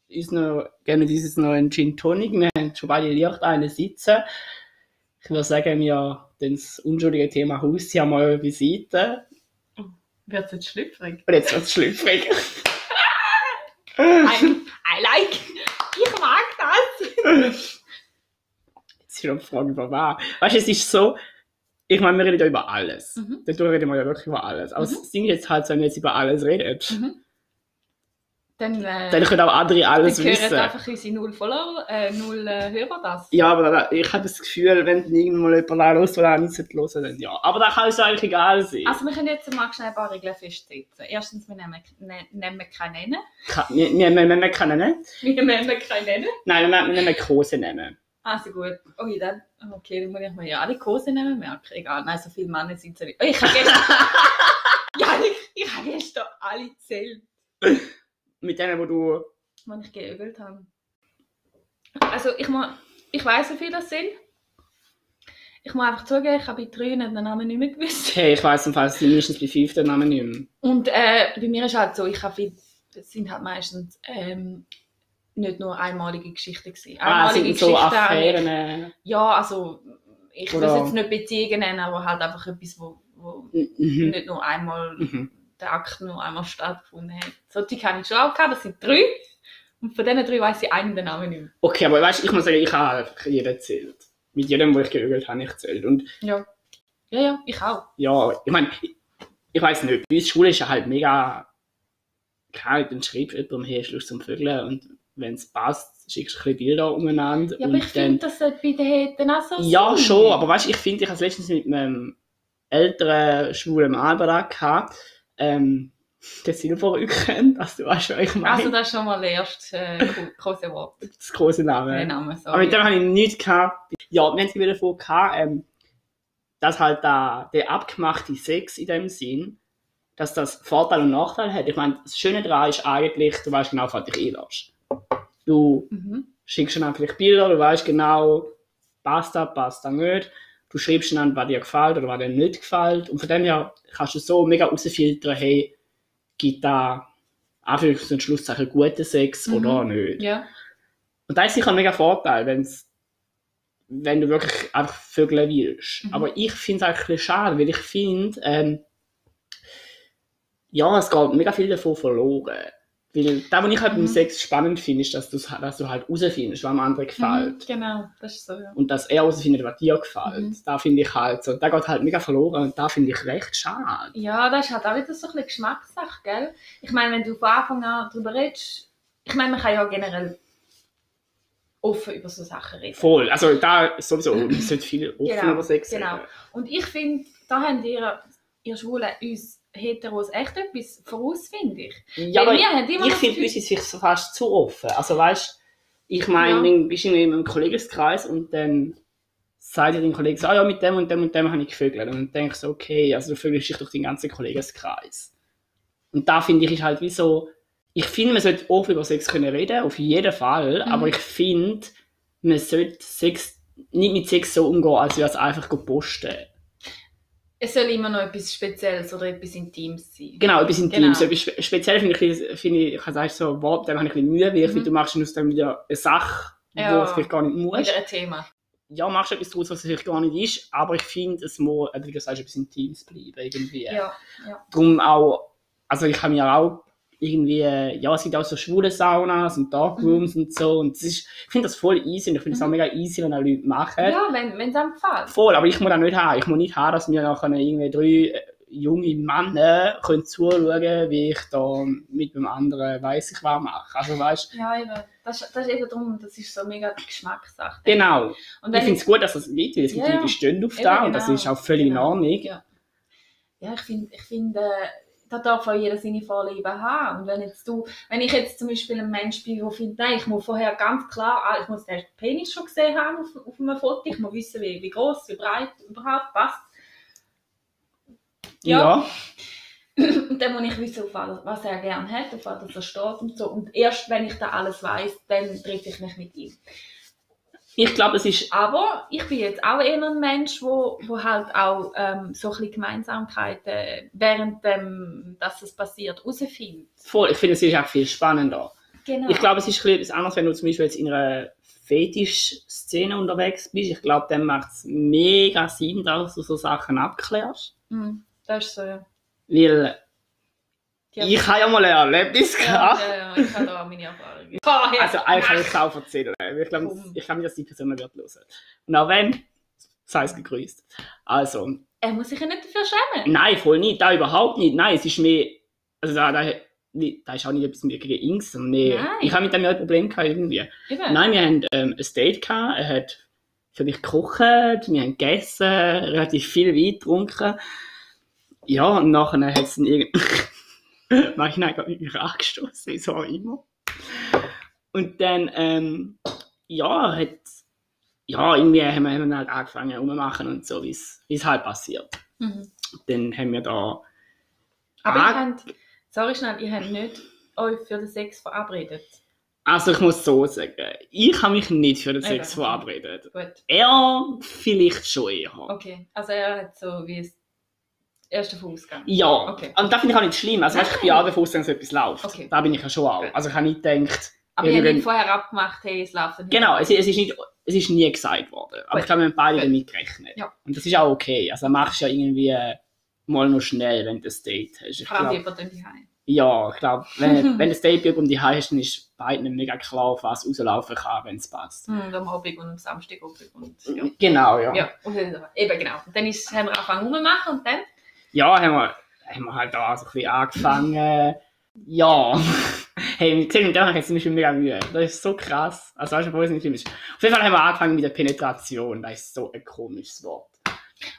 uns noch, gerne dieses noch einen Gin Tonic. Wir haben schon beide leicht einen sitzen. Ich würde sagen, wir das unschuldige Thema Haustier mal beiseite. Wird es jetzt schlüpfrig? Und jetzt wird es schlüpfrig. I, I like! Jetzt ist noch die Frage, über was. Weißt du, es ist so, ich meine, wir reden ja über alles. Mhm. Dadurch reden wir ja wirklich über alles. Aber Mhm. das Ding ist jetzt halt, wenn wir jetzt über alles reden, Mhm. Dann, äh, dann können auch andere alles dann wissen. einfach unsere null Follower, äh, null äh, Hörer das. Ja, aber da, ich habe das Gefühl, wenn irgendwann mal jemand los dann nicht hören, dann ja. Aber da kann es eigentlich egal sein. Also wir können jetzt mal schnell ein paar Regeln festsetzen. Erstens, wir nehmen, ne, nehmen keinen nennen. Ka- Wir, wir, wir, wir können nicht. Wir nehmen keinen nennen. Nein, wir, wir nehmen große nehmen. Also gut. Okay, dann, okay, dann muss ich mir ja alle Kurse nehmen, merke Egal, nein, so viele Männer sind es nicht. Oh, ich habe gestern... ja, ich, ich habe gestern alle gezählt, Mit denen, wo du. die ich geögelt habe. Also ich muss... Ich weiß, wie viele das sind. Ich muss einfach zugeben, ich habe bei drei den Namen nicht mehr gewusst. Hey, ich weiss im Fall, es sind mindestens bei fünf den Namen nicht mehr. Und äh, bei mir ist halt so, ich habe viel... Es sind halt meistens ähm, nicht nur einmalige Geschichten gewesen. Ah, Einmalige sind so Affären. äh, Ja, also ich will es jetzt nicht Beziehungen nennen, aber halt einfach etwas, wo, wo Mhm. nicht nur einmal Mhm. Der Akt nur einmal stattgefunden hat. So die kann ich schon auch gehabt, das sind drei. Und von diesen drei weiss ich einen den Namen nicht mehr. Okay, aber weißt ich muss sagen, ich habe jeden erzählt. Mit jedem, wo ich geögelt habe, ich gezählt. Und Ja. Ja, ja, ich auch. ja, ich meine, ich, ich weiß nicht, bei uns Schule ist ja halt mega. Klar, dann schreibst du jemandem, hey, Schluss zum Vögeln und wenn es passt, schickst du ein bisschen Bilder umeinander. Ja, aber ich finde, das sollte bei den Häten auch so Ja, sein. schon, aber weißt du, ich finde, ich habe es letztens mit einem älteren schwulen Mann gehabt, ähm, der Silberrücken, dass du weißt, was ich meine. Also das ist schon mal das erste äh, gro- große Wort. das große Der Name. Name, Aber mit sorry. dem habe ich nichts gehabt. Ja, wir haben es wieder davon gehabt, ähm, dass halt da der abgemachte Sex in dem Sinn, dass das Vorteil und Nachteil hat. Ich meine, das Schöne daran ist eigentlich, du weißt genau, was dich einlässt. Du Mhm. schickst dann vielleicht Bilder, du weißt genau, passt das, passt das nicht. Du schreibst dann, was dir gefällt oder was dir nicht gefällt. Und von dem her kannst du so mega rausfiltern, hey, gibt da Anführungs- und Schlusszeichen guten Sex Mhm. oder nicht. Ja. Und das ist sicher ein mega Vorteil, wenn es wenn du wirklich einfach Vögel willst. Mhm. Aber ich finde es eigentlich ein bisschen schade, weil ich finde, ähm, ja, es geht mega viel davon verloren. Weil das, was ich halt beim Mhm. Sex spannend finde, ist, dass, dass du halt herausfindest, was dem anderen gefällt. Mhm, genau, das ist so, ja. Und dass er herausfindet, was dir gefällt. Mhm. Da finde ich halt so, da geht halt mega verloren und da finde ich recht schade. Ja, das ist halt auch wieder so ein bisschen Geschmackssache, gell? Ich meine, wenn du von Anfang an darüber redest, ich meine, man kann ja generell offen über so Sachen reden. Voll. Also da sowieso, es sollte viel offen Genau, über Sex genau. reden. Und ich finde, da haben ihr, ihr Schwulen uns Heteros echt etwas voraus, finde ich. Ja, Weil aber ich das finde, ist es so fast zu offen. Also weißt ich meine, Ja. dann bist du in einem Kollegenkreis und dann sagt dir dein Kollege so, ah ja, mit dem und dem und dem habe ich gevögelt. Und dann denkst du, okay, also du vögelst dich durch den ganzen Kollegenkreis. Und da finde ich, ist halt wie so, ich finde, man sollte offen über Sex können reden, auf jeden Fall, Mhm. aber ich finde, man sollte Sex, nicht mit Sex so umgehen, als wäre es einfach posten. Es soll immer noch etwas Spezielles oder etwas Intimes sein. Genau, etwas Intimes. Genau. Etwas spe speziell finde ich, finde ich, ich kann sagen, so, wow, dem habe ich ein bisschen Mühe, weil Mhm. du machst aus dem wieder eine Sache, Ja. wo es vielleicht gar nicht muss. Wieder ein Thema. Ja, machst etwas daraus, was es vielleicht gar nicht ist, aber ich finde, es muss, wie du sagst, etwas Intimes bleiben, irgendwie. Ja, ja. Darum auch, also ich habe mir auch irgendwie, äh, ja, es gibt auch so schwule Saunas und Darkrooms und so, und ist, ich finde das voll easy und ich finde es Mhm. auch mega easy, wenn auch Leute machen. Ja, wenn es einem gefällt. Voll, aber ich muss das nicht haben. Ich muss nicht haben, dass mir nachher irgendwie drei äh, junge Männer können zuschauen wie ich da mit dem anderen weiss ich was mache. Also weißt Ja, eben. Das, das ist eben darum, das ist so mega die Geschmackssache. genau. Und Ich finde es gut, dass es gibt, weil es gibt Ja, Leute, die stehen auf da und das genau. ist auch völlig in Genau. Ordnung. Ja. Ja, ich finde, ich find, äh, da darf auch jeder seine Vorlieben haben. Und wenn, jetzt du, wenn ich jetzt zum Beispiel ein Mensch bin, der findet, nein, ich muss vorher ganz klar, ah, ich muss den Penis schon gesehen haben auf, auf einem Foto, ich muss wissen, wie, wie groß, wie breit überhaupt passt. Ja. Und dann muss ich wissen, auf was, was er gerne hat, auf was er steht und so. Und erst wenn ich da alles weiß, dann treffe ich mich mit ihm. Ich glaube, es ist Aber ich bin jetzt auch eher ein Mensch, wo, wo halt auch ähm, so ein bisschen Gemeinsamkeiten während dem, dass es passiert, herausfindet. voll, ich finde, es ist auch viel spannender. Genau. Ich glaube, es ist etwas anderes, wenn du zum Beispiel jetzt in einer Fetisch-Szene unterwegs bist. Ich glaube, dann macht es mega Sinn, dass du so Sachen abklärst. Mhm, das ist so, ja. Weil Ja. Ich habe ja mal ein Erlebnis Ja, gehabt. ja, ja, ich habe da auch meine Erfahrungen. Also eigentlich kann ich es auch erzählen. weil Ich glaube, Komm. ich kann mich, dass die Person wird hören. Und auch wenn, sei es gegrüßt. Also, Er muss sich ja nicht dafür schämen. nein, voll nicht, da überhaupt nicht. Nein, es ist mehr, also da, da, da ist auch nicht etwas mit gegen sondern mehr, Nein. ich habe mit dem ja ein Problem gehabt irgendwie. Eben. Nein, wir haben ähm, ein Date gehabt, er hat für mich gekocht, wir haben gegessen, relativ viel Wein getrunken. Ja, und nachher hat es dann irgendwie, mach ich dann irgendwie angestoßen, wie so immer. Und dann, ähm, ja, hat, ja, irgendwie haben wir, haben wir halt angefangen rummachen und so, wie es halt passiert. Mhm. Dann haben wir da, Aber ihr habt, sorry schnell, ihr habt nicht euch für den Sex verabredet. also ich muss so sagen, ich habe mich nicht für den. Sex verabredet. Gut. Er vielleicht schon eher. Okay. Also er hat so wie es erste Vorausgang. Ja, Okay. und das finde ich auch nicht schlimm. Also, weißt, ich bin Nein. auch davon ausgegangen, dass etwas läuft. Okay. Da bin ich ja schon auch. Also, ich habe nicht gedacht, Aber ihr habt nicht vorher abgemacht, hey, es läuft nicht. genau, es, es, ist nicht, es ist nie gesagt worden. Aber Gut. ich glaube, wir haben beide Gut. damit gerechnet. Ja. Und das ist auch okay. Also, machst du ja irgendwie äh, mal noch schnell, wenn du das Date hast. Ich Vor allem glaub, die ja, ich glaube, wenn, wenn das Date um die hast, dann ist beiden mega klar, was rauslaufen kann, wenn es passt. Hm, am Abend und am Samstag und ja. Genau, ja. Ja, und dann, eben genau. Und dann ist, haben wir angefangen rumzumachen und dann? Ja, haben wir, haben wir halt da so ein bisschen angefangen. Ja. hey, mit dem ich jetzt Beispiel mega Mühe. Das ist so krass. Also, weißt du, wo es nicht schlimm ist. Auf jeden Fall haben wir angefangen mit der Penetration. Das ist so ein komisches Wort.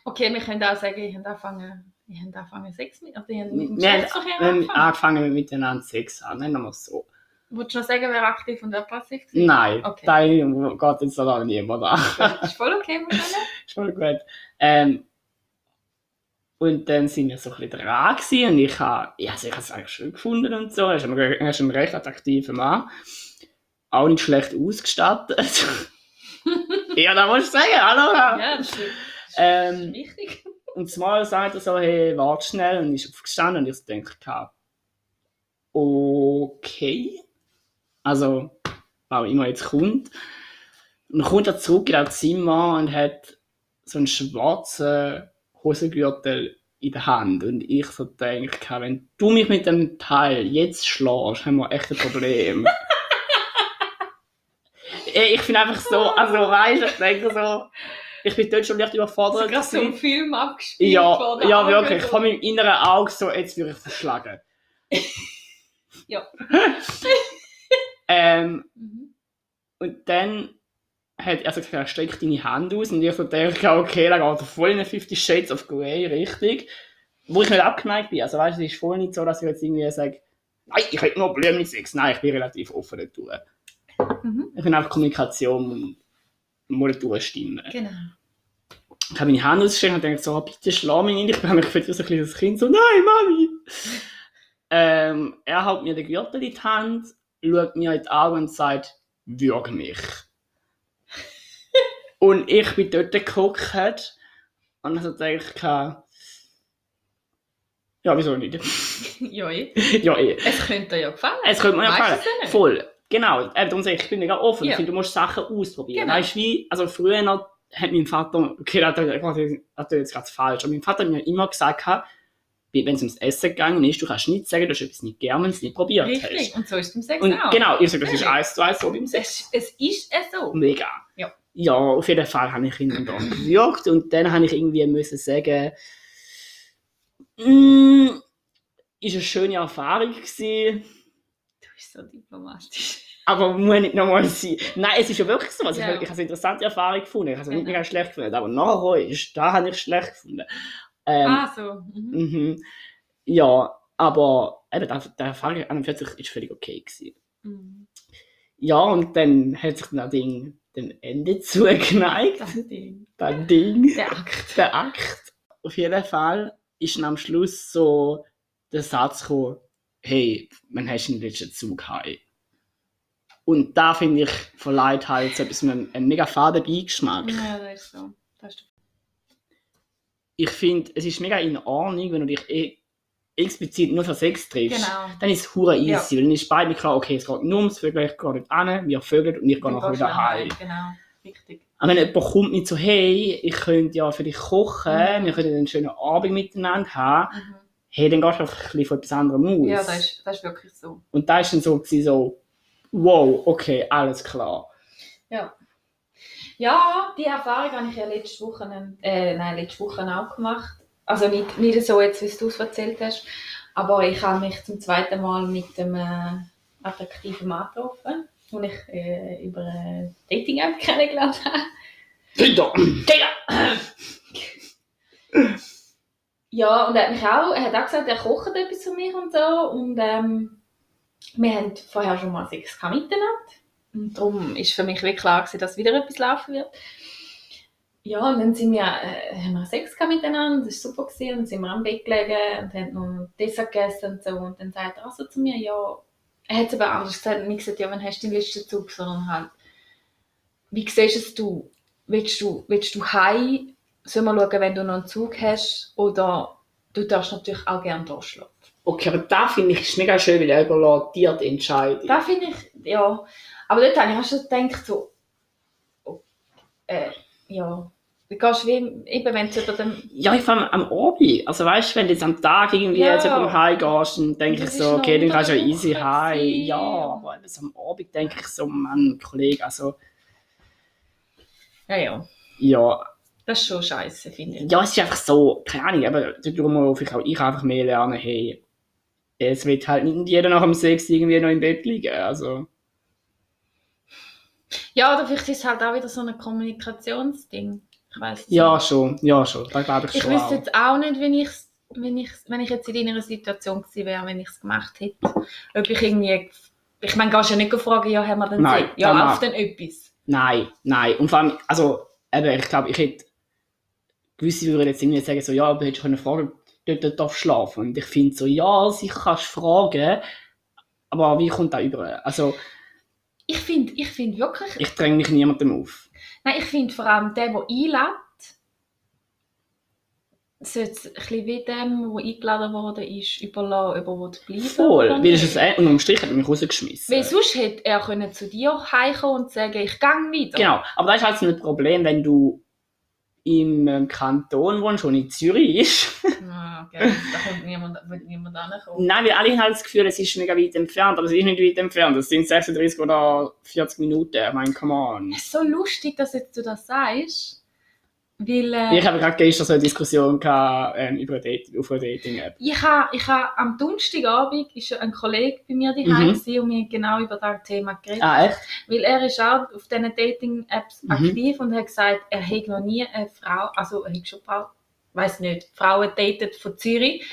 Okay, wir können auch sagen, ich habe angefangen, ich habe angefangen Sex mit, oder ich habe mit dem Wir haben, Geschlechtsverkehr wir haben angefangen. angefangen miteinander Sex haben, nennen wir es so. Wolltest du noch sagen, wer aktiv und wer passiv ist? Nein, Okay. da geht jetzt da niemand an. Ist voll okay, Michelle? ist voll gut. Ähm, und dann sind wir so ein bisschen dran gewesen und ich habe, ja, also ich habe es eigentlich schön gefunden und so. Er ist ein, er ist ein recht attraktiver Mann. Auch nicht schlecht ausgestattet. ja, da musst du sagen, hallo. Ja, das ist, das Ähm, wichtig. und zumal sagt er so, hey, warte schnell und ist aufgestanden und ich denke, okay. Also, was immer jetzt kommt. Und dann kommt er zurück in das Zimmer und hat so einen schwarzen Hosengürtel in der Hand. Und ich so denke, wenn du mich mit dem Teil jetzt schlägst, haben wir echt ein Problem. Ich finde einfach so, also weißt du, ich denke so, ich bin dort schon leicht überfordert. gerade so gewesen. ein Film abgespielt Ja, vor den ja wirklich. Von meinem inneren Auge so, jetzt würde ich verschlagen. Ja. ähm, Mhm. und dann hat er so gesagt, er streckt deine Hand aus und ich so denke, okay, da geht er voll in eine 50 Shades of Grey Richtung. Wo ich nicht abgeneigt bin. Also weißt du, es ist voll nicht so, dass ich jetzt irgendwie sage, nein, ich hätte noch Probleme mit Sex. Nein, ich bin relativ offen dazu. Mhm. Ich finde einfach Kommunikation muss durchstimmen. Genau. Ich habe meine Hand ausgestellt und dachte so, oh, bitte schlag mich nicht. Ich bin mich gefühlt wie so ein kleines Kind, so, nein, Mami! ähm, er hält mir den Gürtel in die Hand, schaut mir in die Augen und sagt, würg mich. Und ich bin dort geguckt und denke ich, ja, wieso nicht? ja, eh. ja, eh. Es könnte dir ja gefallen. Es könnte mir ja gefallen. du? Voll. Genau. Eben, darum sage ich, ich bin mega offen. Ja. Ich finde, du musst Sachen ausprobieren. Genau. Weißt du, wie, also früher noch hat mein Vater, okay, das ist jetzt gerade falsch, aber mein Vater hat mir immer gesagt, wenn es ums Essen gegangen ist, du kannst nicht sagen, du hast etwas nicht gern, wenn du es nicht probiert Richtig. hast. Und so ist es beim Sex Und auch. genau, ich sage, das ist eins zu eins so beim Sex. Es, es ist es so. Mega. Ja. Ja, auf jeden Fall habe ich ihn dann da gewürgt und dann habe ich irgendwie müssen sagen, mm, ist eine schöne Erfahrung gewesen. Du bist so diplomatisch. Aber muss nicht nochmal sein. Nein, es ist ja wirklich so. Also Ja. ich, ich habe eine interessante Erfahrung gefunden. Ich habe es nicht Genau. mega schlecht gefunden. Aber nachher ist, da habe ich schlecht gefunden. Ähm, ah, so. Mhm. mhm. Ja, aber eben, die, Erfahrung an und für sich ist völlig okay gewesen. Mhm. Ja, und dann hat sich das Ding dem Ende zugeneigt. Das Ding. Das Ding. Der Akt. Der Akt. Auf jeden Fall ist am Schluss so der Satz gekommen, hey, wann hast den letzten Zug heim? Und da finde ich, verleiht halt so etwas mit einem, einen mega faden Beigeschmack. Ja, das ist so. Das ist Ich finde, es ist mega in Ordnung, wenn du dich eh explizit nur für Sex triffst. genau. Dann ist es hure easy, Ja. dann ist beide klar, okay, es geht nur ums Vögel, ich gehe nicht an, wir vögeln und ich gehe nachher wieder heim. Genau. Richtig. Aber wenn jemand kommt mit so, hey, ich könnte ja für dich kochen, Mhm. wir können einen schönen Abend miteinander haben, Mhm. hey, dann gehst du einfach ein bisschen von etwas anderem aus. Ja, das ist, das ist wirklich so. Und da ist dann so, gewesen, so, wow, okay, alles klar. Ja, die Erfahrung habe ich ja letzte Woche, äh, nein, letzte Woche auch gemacht. Also nicht, nicht so jetzt, wie du es erzählt hast, aber ich habe mich zum zweiten Mal mit einem äh, attraktiven Mann getroffen, den ich äh, über eine Dating-App kennengelernt habe. Tinder! Tinder! Ja, und er hat mich auch, er hat auch gesagt, er kocht etwas für mich und so. Und ähm, wir haben vorher schon mal Sex gehabt miteinander. Und darum ist für mich wirklich klar gewesen, dass wieder etwas laufen wird. Ja, und dann sind wir, äh, haben wir Sex gehabt miteinander, das war super gewesen. Und dann sind wir am Bett gelegen und haben noch Dessert gegessen und so. Und dann sagt er also zu mir, ja, er hat es aber anders gesagt, nicht gesagt, ja, wann hast du den letzten Zug, sondern halt, wie siehst es du? Willst du, willst du heim? Sollen wir schauen, wenn du noch einen Zug hast? Oder du darfst natürlich auch gerne da schlafen. Okay, aber da finde ich ist mega schön, weil er überlässt dir die Entscheidung. Da finde ich, ja. Aber dort habe ich auch schon gedacht, so, oh, äh, ja. Du gehst wie, eben wenn du über dem, Ja, ich fand am Abend, also weißt du, wenn du jetzt am Tag irgendwie Ja. jetzt jemandem heimgehst, dann denke ich so, okay, dann kannst du ja easy heim. gewesen. Ja, aber eben so am Abend denke ich so, Mann, Kollege, also, ja, ja. ja, Das ist schon scheiße, finde ich. ja, es ist einfach so, keine Ahnung, aber darum muss vielleicht auch ich einfach mehr lernen, hey, es wird halt nicht jeder nach dem Sex irgendwie noch im Bett liegen, also. Ja, oder vielleicht ist es halt auch wieder so ein Kommunikationsding. Ich weiß Ja, schon, ja, schon, da glaube ich Ich schon wüsste auch. jetzt auch nicht, wenn ich, wenn ich, wenn ich jetzt in deiner Situation gewesen wäre, wenn ich es gemacht hätte. Ob ich irgendwie, ich meine, gehst du ja nicht fragen, ja, haben wir denn Nein, Sex? Ja, dann läuft denn etwas? Nein, nein, und vor allem, also, eben, ich glaube, ich hätte, gewisse würden jetzt irgendwie sagen, so, ja, aber hättest du können fragen, dort, dort darf schlafen, und ich finde so, ja, sicher kannst du fragen, aber wie kommt das über? Also, Ich finde, ich finde wirklich, ich dränge mich niemandem auf. Nein, ich finde vor allem der, der einlädt, sollte es ein bisschen wie dem, der eingeladen worden ist, überlassen, ob er will bleiben Voll. Weil es ist ein, und am Strich hat er mich rausgeschmissen. Weil sonst hätte er können zu dir heimkommen und sagen, ich gehe wieder. Genau, aber das ist halt so ein Problem, wenn du im ähm, Kanton wohnst, wo nicht Zürich ist. Ah, okay. Da kommt niemand, wird niemand. Nein, weil alle haben halt das Gefühl, es ist mega weit entfernt, aber es ist nicht weit entfernt. Es sind 36 oder 40 Minuten. Ich meine, come on. Es ist so lustig, dass jetzt du das sagst. Weil äh, Ich habe gerade gestern so eine Diskussion gehabt, ähm, über Date, auf einer Dating-App. ich habe ich am Donnerstagabend ist ein Kollege bei mir daheim Mhm. und wir haben genau über das Thema geredet. Ah, echt? Weil er ist auch auf diesen Dating-Apps Mhm. aktiv und hat gesagt, er hätte noch nie eine Frau, also er hat schon Frau, weiß nicht, Frauen datet von Zürich,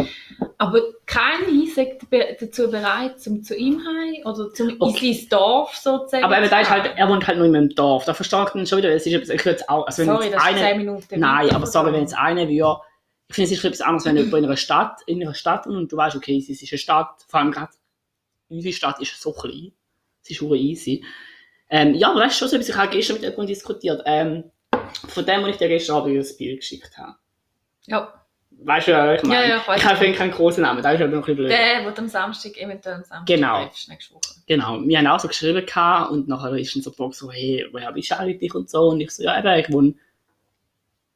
aber keine sagt dazu bereit, zum zu ihm heim oder zum Okay. in sein Dorf sozusagen. Aber eben, da ist halt, er wohnt halt nur in einem Dorf. Da verstehe ich dann schon wieder, es ist ich jetzt auch, also wenn Sorry, jetzt das ist eine, 10 Minuten. Nein, aber sorry, wenn jetzt einer würde, ich finde, es ist etwas anderes, wenn jemand in einer Stadt, in einer Stadt und du weißt, okay, es ist eine Stadt, vor allem gerade unsere Stadt ist so klein, es ist super easy. Ähm, ja, aber das ist schon so etwas, ich habe gestern mit jemandem diskutiert, ähm, von dem, was ich dir gestern Abend ein Bild geschickt habe. Ja, Weißt du, was ich meine? Ja, ja, ich habe keinen großen Namen, das ist aber noch ein bisschen blöd. der, der am Samstag, eventuell am Samstag Genau. triffst, nächste Woche. Genau, wir haben auch so geschrieben gehabt, und nachher ist dann so die Frage so, hey, woher bist du eigentlich und so, und ich so, ja eben, ich wohne in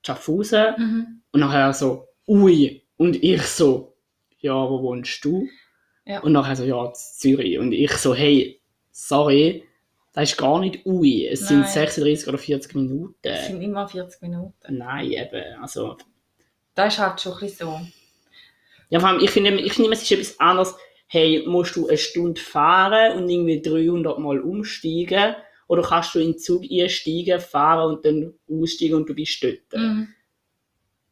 Schaffhausen, Mhm. und nachher so, ui, und ich so, ja, wo wohnst du? Ja. Und nachher so, ja, Zürich, und ich so, hey, sorry, das ist gar nicht ui, es sind Nein. 36 oder 40 Minuten. Es sind immer 40 Minuten. Nein, eben, also, Das ist halt schon ein bisschen so. ja, vor allem, ich finde, ich finde, es ist etwas anderes, hey, musst du eine Stunde fahren und irgendwie 300 Mal umsteigen, oder kannst du in den Zug einsteigen, fahren und dann aussteigen und du bist dort. Mhm.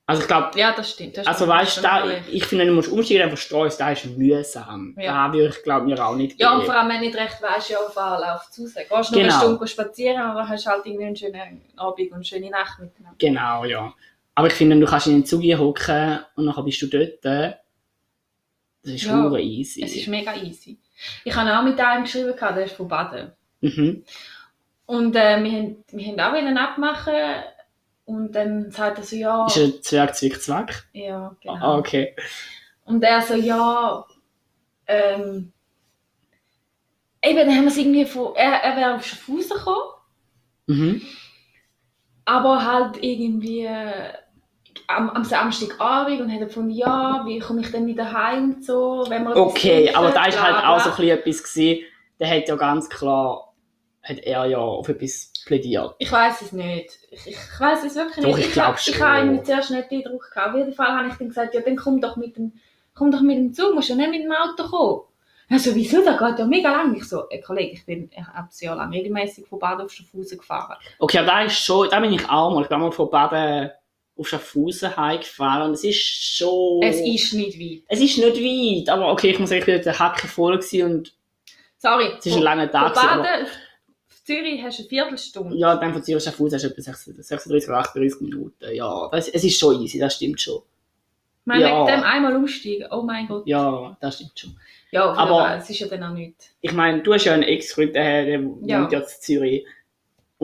Also ich glaube, Ja, das stimmt. Das also weißt du, wirklich. ich finde, du musst umsteigen, verstehst du, das ist mühsam. Ja. Da würde ich, glaube mir auch nicht Ja, und geben. vor allem, wenn du nicht recht weißt, ja, auf Anlauf zu sein. Gehst eine Genau. Stunde spazieren, aber hast halt irgendwie einen schönen Abend und eine schöne Nacht miteinander. Genau, ja. Aber ich finde, du kannst in den Zug hocken und dann bist du dort. Das ist Ja, easy. Es ist mega easy. Ich habe auch mit einem geschrieben, der ist von Baden. mhm. Und äh, wir, haben, wir haben auch wollen abmachen und dann sagt er so, ja, Ist ein Zwerg, Zwick, Zwack? ja, genau. Ah, okay. Und er so, ja, ähm, eben, dann haben wir es irgendwie von, er, er wäre auf Schaffhausen gekommen, Mhm. aber halt irgendwie äh, am, am Samstagabend und hat gefunden, ja, wie komme ich denn wieder heim und so, wenn etwas Okay, aber da ist halt auch so ein bisschen etwas gewesen, der hat ja ganz klar, hat er ja auf etwas plädiert. Ich weiß es nicht. Ich, ich weiß es wirklich Doch, nicht. ich glaub schon. Ich habe irgendwie zuerst nicht den Druck gehabt. Auf jeden Fall habe ich dann gesagt, ja, dann komm doch mit dem, komm doch mit dem Zug, musst ja nicht mit dem Auto kommen. Also, wieso? Das geht ja mega lang. Ich so, äh, Kollege, ich bin ich habe ein Jahr lang regelmäßig von Bad auf Schaffhausen gefahren. Okay, aber da ist schon, da bin ich auch mal, ich bin mal von Baden auf Schaffhausen heimgefahren und es ist schon... Es ist nicht weit. Es ist nicht weit, aber okay, ich muss sagen, ich bin der Hacke voll und Sorry. es ist ein langer Von Tag. aber- Baden auf Zürich hast du eine Viertelstunde. Ja, dann von Zürich Schaffhausen hast du etwa 36 36 oder 38 Minuten. Ja, das, es ist schon easy, das stimmt schon. Ich meine, Ja. wegen dem einmal umsteigen. Oh mein Gott. Ja, das stimmt schon. Ja, Aber-. Es ist ja dann auch nichts. Ich meine, du hast ja einen Ex-Freund, der, der Ja. wohnt ja in Zürich.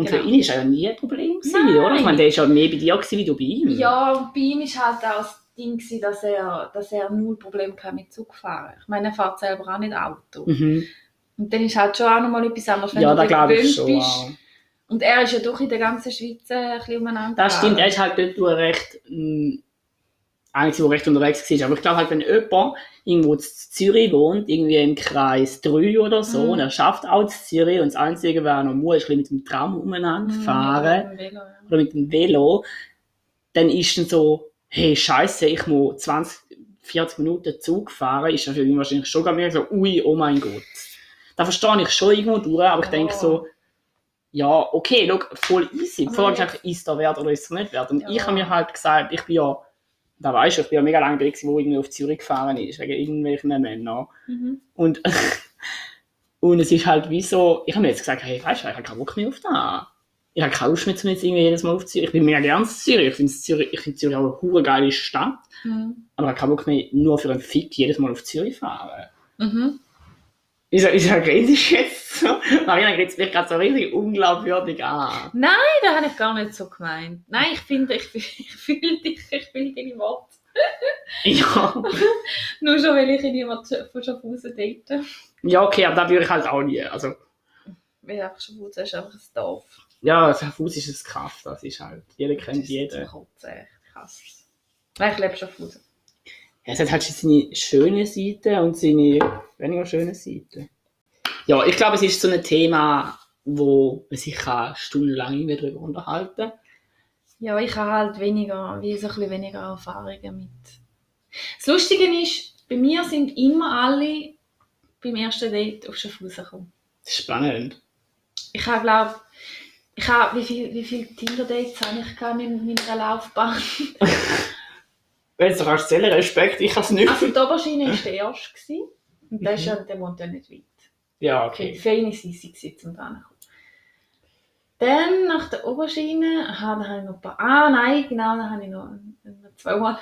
Und für Genau. ihn ist ja nie ein Problem gewesen, Nein. oder? Ich meine, der ist ja mehr bei dir gewesen, wie du bei ihm. Ja, und bei ihm war halt auch das Ding, gewesen, dass er, dass er null Probleme hatte mit Zugfahren. Ich meine, er fährt selber auch nicht Auto. Mhm. Und dann ist halt schon auch nochmal etwas anderes, wenn Ja, du gewöhnt schon. bist. auch. Und er ist ja doch in der ganzen Schweiz ein bisschen umeinander. Das stimmt, er ist halt dort recht, mh, eigentlich der recht unterwegs war. Aber ich glaube halt, wenn jemand irgendwo in Zürich wohnt, irgendwie im Kreis 3 oder so, Mhm. und er schafft auch in Zürich und das Einzige, was er noch muss, ist mit dem Tram umeinander Mhm, fahren mit Velo, ja. oder mit dem Velo, dann ist dann so, hey, scheiße, ich muss 20, 40 Minuten Zug fahren, ist das für ihn wahrscheinlich schon gar mehr so, ui, oh mein Gott. Da verstehe ich schon irgendwo durch, aber ich Ja. denke so, ja, okay, schau, voll easy. Die Aber Frage ist einfach, ist da wert oder ist er nicht wert? Und Ja. ich habe mir halt gesagt, ich bin ja, da weißt du, ich bin ja mega lange weg, gewesen, wo irgendwie auf Zürich gefahren ist, wegen irgendwelchen Männern. Mhm. Und, und es ist halt wie so, ich habe mir jetzt gesagt, hey, weißt du, ich habe keinen Bock mehr auf das. Ich habe keine Lust mehr, jetzt irgendwie jedes Mal auf Zürich. Ich bin mega gerne in Zürich. Ich finde Zürich, ich finde Zürich auch eine geile Stadt. Mhm. Aber ich habe keinen Bock mehr, nur für einen Fick jedes Mal auf Zürich fahren. Mhm. Ist ja, ist ja riesig jetzt so. Marina kriegt mich gerade so riesig unglaubwürdig an. Nein, das habe ich gar nicht so gemeint. Nein, ich finde, ich, ich fühle dich, ich fühle deine Worte. Ja. Nur schon, weil ich niemanden von Schaffhausen date. ja, okay, aber da würde ich halt auch nie. Also, Weil einfach Schaffhausen ist einfach ein Dorf. ja, Fuß ist ein Kaff, das ist halt. Jeder kennt jeden. Kotzen, echt krass. Nein, ich lebe Schaffhausen. Es hat halt seine schönen Seiten und seine weniger schönen Seiten. Ja, ich glaube, es ist so ein Thema, wo man sich kann stundenlang mehr darüber unterhalten Ja, ich habe halt weniger, wie so ein bisschen weniger Erfahrungen mit. Das Lustige ist, bei mir sind immer alle beim ersten Date auf Schaffhausen gekommen. Das ist spannend. Ich habe, glaube ich habe, wie viele wie viel Tinder-Dates habe ich gehabt in meiner Laufbahn? Wenn du kannst zählen, Respekt, ich kann es nicht. Also die Oberschiene war der erste. gewesen. Und der, ist ja, der wohnt ja nicht weit. Ja, Okay, feine Sissi gewesen, zum kommen. Dann nach der Oberschiene, aha, dann habe ich noch ein paar, ah nein, genau, dann habe ich noch, noch zwei One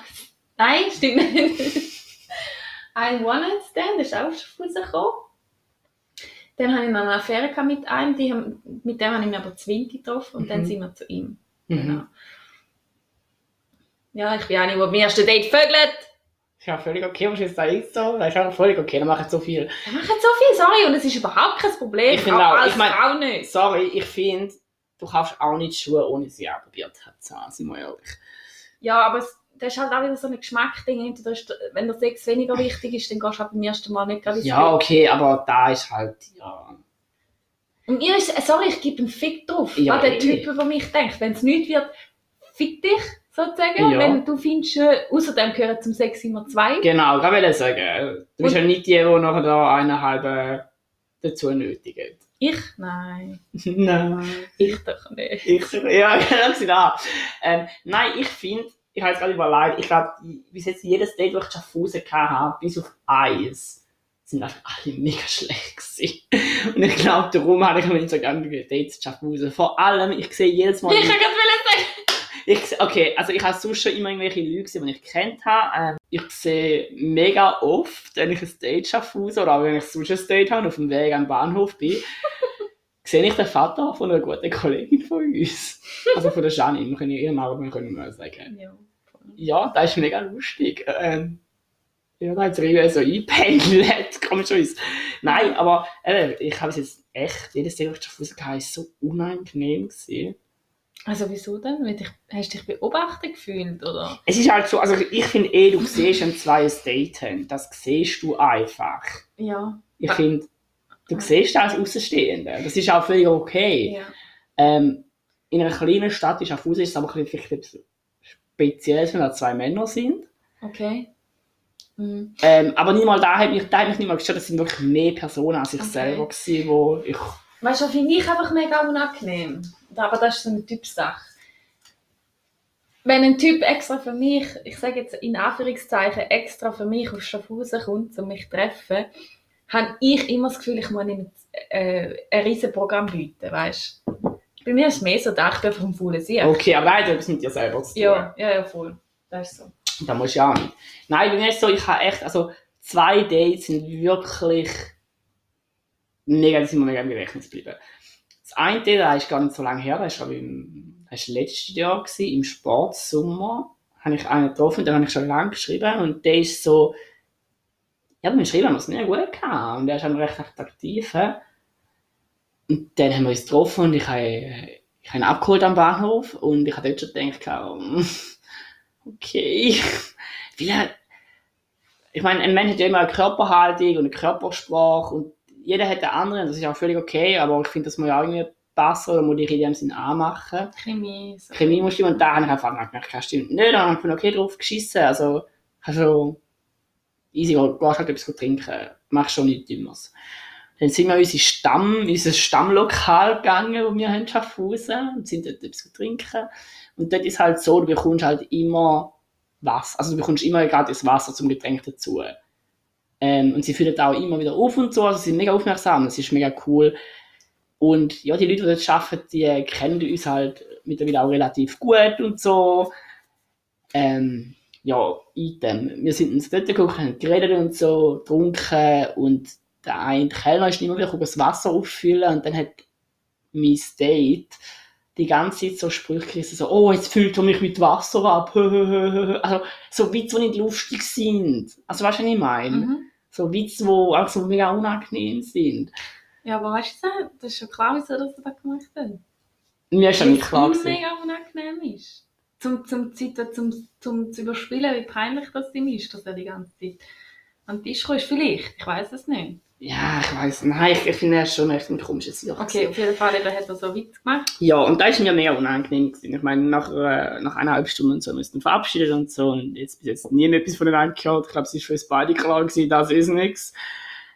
Nein, stimmt nicht. ein One-Night-Stand, der ist auch schon rausgekommen. Dann habe ich noch eine Affäre mit einem, die haben, mit dem habe ich mich aber zwingend getroffen und dann Mhm. sind wir zu ihm. Mhm. Genau. Ja, ich bin eine, die beim ersten Date vögelt. Ist ja völlig okay, was ist da jetzt so? Das ist auch völlig okay, dann machen so viel. Er macht so viel, sorry, und es ist überhaupt kein Problem. Ich finde auch, als ich mein- Frau nicht. Sorry, ich finde, du kaufst auch nicht Schuhe, ohne sie anprobiert zu haben, sind wir ehrlich. Ja, aber es, das ist halt auch wieder so ein ist, wenn der Sex weniger wichtig ist, dann gehst du halt beim ersten Mal nicht gerade Ja, okay, aber da ist halt, ja. Und mir ist, sorry, ich gebe einen Fick drauf. Ja, an den eh. Typ über mich denkt. Wenn es nicht wird, fick dich, sozusagen. Ja. Wenn du findest, äh, außerdem gehören zum Sex immer zwei. Genau, ich wollte sagen. Du bist Und- ja nicht die, die nachher da eineinhalb äh, dazu nötigen. Ich? Nein. Nein. Ich doch nicht. Ich, ja, genau, sie da. Ähm, nein, ich finde, ich habe jetzt gerade überlegt, ich glaube, bis jetzt jedes Date, das ich Schaffhausen hatte, bis auf eins, sind einfach alle mega schlecht gewesen. Und ich glaube, darum habe ich mir nicht so gerne Dates Schaffhausen. Vor allem, ich sehe jedes Mal... Ich kann gerade sagen. Ich, okay, also ich habe sonst schon immer irgendwelche Leute gesehen, die ich kennt habe. Ähm, ich sehe mega oft, wenn ich ein Date Schaffhausen oder auch wenn ich sonst ein Date habe und auf dem Weg am Bahnhof bin, sehe ich den Vater von einer guten Kollegin von uns. Also von der Janine, wir können ihren Namen können wir sagen. Ja. Ja, das ist mega lustig. Ähm, ja, da hat irgendwie so eingependelt, kommt schon uns. Nein, aber äh, ich habe es jetzt echt, jedes Date, das ich Schaffhausen hatte, ist so unangenehm gewesen. Also wieso denn? Weil dich, hast du dich beobachtet gefühlt, oder? Es ist halt so, also ich finde eh, du siehst, wenn zwei ein Date haben, das siehst du einfach. Ja. Ich finde, du siehst das als Außenstehende. Das ist auch völlig okay. Ja. Ähm, in einer kleinen Stadt ist auf ist es aber vielleicht etwas Spezielles, wenn da zwei Männer sind. Okay. Mhm. Ähm, aber nicht mal da hat mich, da hat mich nicht mal gestört, das sind wirklich mehr Personen als ich Okay. selber gewesen, wo ich... Weißt du, finde ich einfach mega unangenehm. Aber das ist so eine Typsache. Wenn ein Typ extra für mich, ich sage jetzt in Anführungszeichen, extra für mich auf Schaffhausen kommt, um mich zu treffen, habe ich immer das Gefühl, ich muss ihm äh, ein riesen Programm bieten, weißt? Bei mir ist es mehr so, da ich bin vom faulen Sieg. Okay, aber hat etwas mit dir selber zu tun. Ja, ja, ja, voll. Das ist so. Da musst du ja auch nicht. Nein, bei mir ist es so, ich habe echt, also zwei Dates sind wirklich mega, sind mir mega im Gedächtnis geblieben. Das eine das ist gar nicht so lange her, das war im, das war letztes Jahr, gewesen, im Sportsommer, habe ich einen getroffen, den habe ich schon lange geschrieben und der ist so, ja, beim Schreiben haben wir es nicht gut gehabt und der ist auch recht hä? Und dann haben wir uns getroffen und ich habe, ich habe ihn abgeholt am Bahnhof und ich habe dort schon gedacht, okay. Er, ich meine, ein Mensch hat ja immer eine Körperhaltung und eine Körpersprache und jeder hat eine andere, und das ist auch völlig okay, aber ich finde, das muss ja auch irgendwie passen oder muss ich in dem Sinn anmachen. Chemie. So. Chemie muss stimmen und da habe ich einfach gemerkt, keine stimmt nicht, dann habe ich okay drauf geschissen, also hast schon easy, gehst halt etwas trinken, machst schon nichts Dummes. Dann sind wir in unser Stamm, unser Stammlokal gegangen, wo wir haben Schaffhausen und sind dort etwas trinken. Und dort ist halt so, du bekommst halt immer Wasser, also du bekommst immer gratis Wasser zum Getränk dazu. Ähm, und sie füllen auch immer wieder auf und so, also sie sind mega aufmerksam, das ist mega cool. Und ja, die Leute, die dort arbeiten, die kennen uns halt mittlerweile auch relativ gut und so. Ähm, ja, Item. Wir sind uns dort geguckt, haben geredet und so, getrunken und der eine Kellner ist immer wieder das Wasser auffüllen und dann hat mein Date die ganze Zeit so Sprüche gerissen, so, oh, jetzt füllt er mich mit Wasser ab. Also, so Witze, die nicht lustig sind. Also, weißt du, was ich meine? Mhm. So Witze, die auch so mega unangenehm sind. Ja, aber weißt du, das ist schon klar, wieso dass er das gemacht hat. Mir ist das nicht Weil klar es ihm gewesen. mega unangenehm ist. Zum, zum, zum, zum, zum zu überspielen, wie peinlich das ihm ist, dass er die ganze Zeit an den Tisch kommt. Vielleicht, ich weiß es nicht. Ja, ich weiss, nein, ich, ich finde, ist schon echt ein komisches Jahr. Okay, auf jeden Fall eben hat er so Witz gemacht. Ja, und da ist mir mega unangenehm gewesen. Ich meine, nach, äh, nach eineinhalb Stunden und so müssen wir verabschieden und so. Und jetzt bis jetzt nie etwas voneinander gehört. Ich glaube, es ist für uns beide klar gewesen, das ist nichts.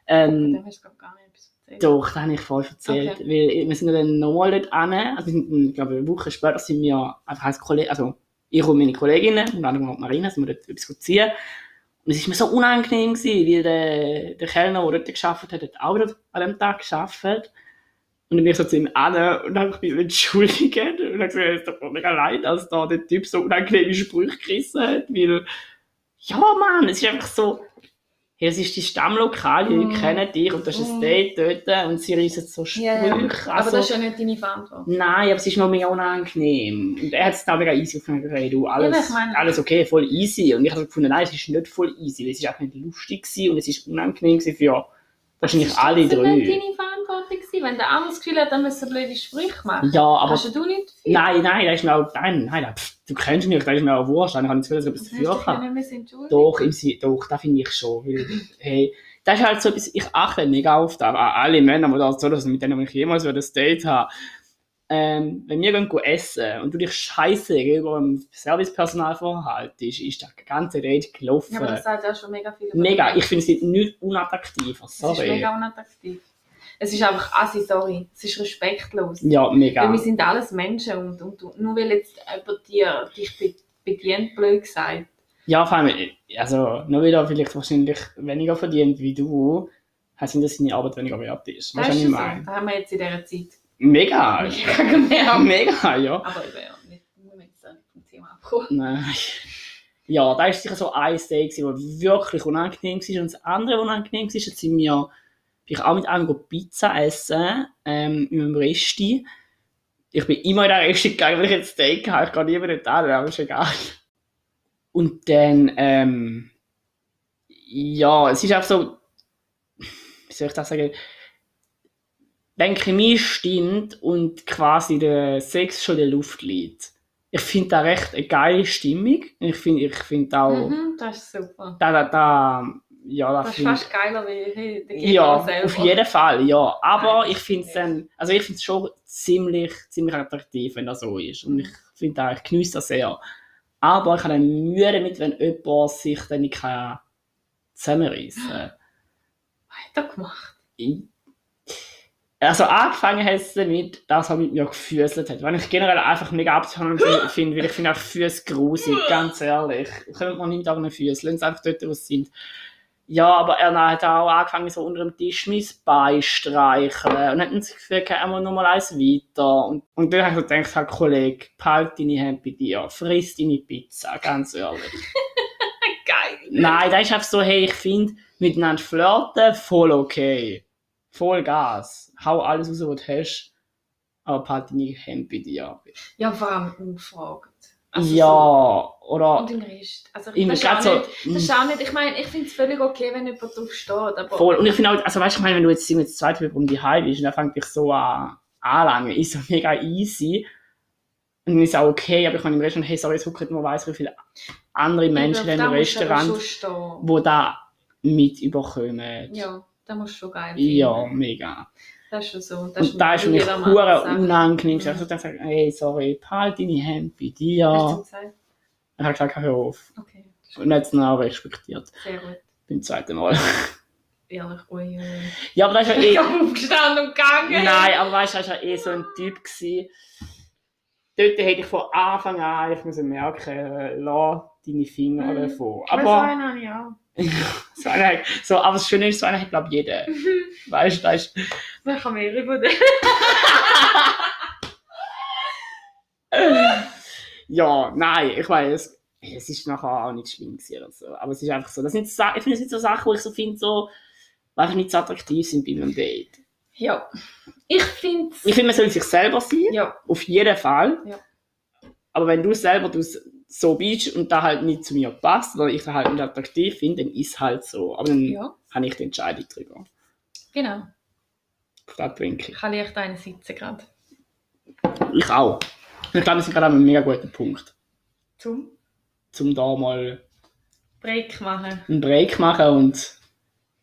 Ähm, Dem hast du gar nicht etwas erzählt. doch, das habe ich voll erzählt. Okay. Weil wir sind dann nochmal dort hin. Also, wir sind, dann, ich glaube, eine Woche später sind wir einfach als Kollege, also ich und meine Kolleginnen, und dann noch Marina, sind wir dort etwas ziehen. Es ist mir so unangenehm gewesen, weil der, der Kellner, der dort gearbeitet hat, hat auch dort an dem Tag gearbeitet. Und dann bin ich so zu ihm an und habe mich entschuldigt und habe gesagt, es tut mir mega leid, dass da der Typ so unangenehme Sprüche gerissen hat, weil, ja Mann, es ist einfach so, hey, es ist dein Stammlokal, die Mm. kennen dich und das ist ein Mm. Date dort und sie reissen so Sprüche. Ja, ja. Also, Aber das ist ja nicht deine Verantwortung. Nein, aber es ist mir mega unangenehm. Und er hat es da mega easy gefunden, hey, du, alles, meine- alles okay, voll easy. Und ich habe gefunden, nein, es ist nicht voll easy, weil es ist auch nicht lustig gewesen und es ist unangenehm gewesen für wahrscheinlich Das alle ist nicht drei. deine Verantwortung. Wenn der andere das Gefühl hat, dann müssen blöde Sprüche machen. Ja, aber Hast du nicht dafür? nein, nein, da ist mir auch, nein, nein, pff, du kennst mich, da ist mir auch wurscht, dann habe ich das Gefühl, dass ich Das etwas dafür kann. nicht. Doch, im doch, das finde ich schon. Weil, hey, das ist halt so etwas, ich achte mega auf das, an alle Männer, die das so, dass mit denen ich jemals ein Date habe. Ähm, wenn wir gehen essen und du dich scheiße gegenüber dem Servicepersonal verhaltest, ist das ganze Date gelaufen. Ja, aber das sagt auch schon mega viel. mega, ich finde es nicht unattraktiver, Es ist sorry. mega unattraktiv. Es ist einfach assi, sorry. Es ist respektlos. Ja, mega. Weil wir sind alles Menschen und, und, nur weil jetzt jemand dir, dich be- bedient, blöd gesagt. Ja, vor allem, also, nur weil er vielleicht wahrscheinlich weniger verdient wie du, heißt nicht, dass seine Arbeit weniger wert ist. Das Was ist ich so. meine? Da haben wir jetzt in dieser Zeit Mega. mega gemerkt. Mega, ja. Aber eben, ja, nicht, wir müssen jetzt nicht vom Thema abkommen. Nein. Ja, da war sicher so ein Day, wo wirklich unangenehm war. Und das andere, was unangenehm war, jetzt sind wir bin ich auch mit einem Pizza essen, ähm, in einem Resti. Ich bin immer in der Resti gegangen, weil ich jetzt Steak habe. Ich gehe nie wieder da, aber ist egal. Und dann, ähm, ja, es ist auch so, wie soll ich das sagen, wenn Chemie stimmt und quasi der Sex schon in der Luft liegt. Ich finde da recht eine geile Stimmung. Ich finde ich find auch, Mhm, das ist super. da, da, da, ja, da Das ist fast geiler wie hey, der ja, selber. auf jeden Fall, ja. Aber Nein, ich finde es dann, also ich finde es schon ziemlich, ziemlich attraktiv, wenn das so ist. Und ich finde auch, ich genieße das sehr. Aber ich habe dann Mühe damit, wenn jemand sich dann nicht kann zusammenreissen kann. Weiter gemacht. Ich- Also angefangen hat es damit, dass er mit mir gefüßelt hat. Weil ich generell einfach mega abzuhören finde, weil ich finde auch Füße grusig, ganz ehrlich. Können wir nicht an den Füßen, lassen sie einfach dort, wo sie sind. Ja, aber er hat auch angefangen, so unter dem Tisch mein Bein streicheln und hat das Gefühl, gehabt, er muss noch mal eins weiter. Und, und dann habe ich so gedacht, halt, Kollege, behalt deine Hände bei dir, friss deine Pizza, ganz ehrlich. Geil. Nein, das ist einfach so, hey, ich finde, miteinander flirten, voll okay. Voll Gas. Hau alles raus, was du hast. Aber behalt deine Hände bei dir. Ja, vor allem ungefragt. Also ja, So, oder und im Rest. Also, im das, ist auch so, nicht, das ist auch nicht, ich meine, ich finde es völlig okay, wenn jemand drauf steht, aber voll. Und ich finde auch, also weißt du, ich meine, wenn du jetzt mit zwei Typen um die Heim bist und dann fängt dich so an anlangen, ist so mega easy. Und dann ist auch okay, aber ich meine, im Restaurant, hey, sorry, jetzt gucken nur weiss, wie viele andere Menschen Ich im Restaurant, wo da mit überkommen. Ja, da musst du schon geil Ja, finden. mega. Das ist schon so. Das Und da ist hure Sache. unangenehm. Ich Mhm. habe dann gesagt, hey, sorry, behalt deine Hände bei Hast dir. du gesagt? Er hat gesagt, hör auf. Okay, Und hat es dann auch respektiert. sehr gut. Beim zweiten Mal. Ehrlich, ui, ui. ja, aber das ist ja Ich eh... habe aufgestanden und gegangen. Nein, aber weißt du, das war ja eh so ein Typ. Gewesen. Dort hätte ich von Anfang an ich müssen merken, äh, lass deine Finger Mhm. davon. Aber einen habe ich auch. so einer, hat- so, aber das Schöne ist, so einer hat, glaube ich, jeder. Weißt du, das ist... Wer kann mehr über den? Ja, nein, ich weiß, es ist nachher auch nicht schlimm oder so. Aber es ist einfach so, das sind, Sa- ich finde, das sind so Sachen, wo ich so finde, so, die einfach nicht so attraktiv sind bei einem Date. Ja. Ich finde Ich finde, man soll sich selber sein. Ja. Auf jeden Fall. Ja. Aber wenn du selber du so bist und da halt nicht zu mir passt oder ich halt nicht attraktiv finde, dann ist halt so. Aber dann Ja, habe ich die Entscheidung drüber. genau. Das trinke Ich kann leicht einen sitzen gerade. ich. Ich auch. Ich glaube, wir sind gerade an einem mega guten Punkt, Zum um da mal Break machen. einen Break machen und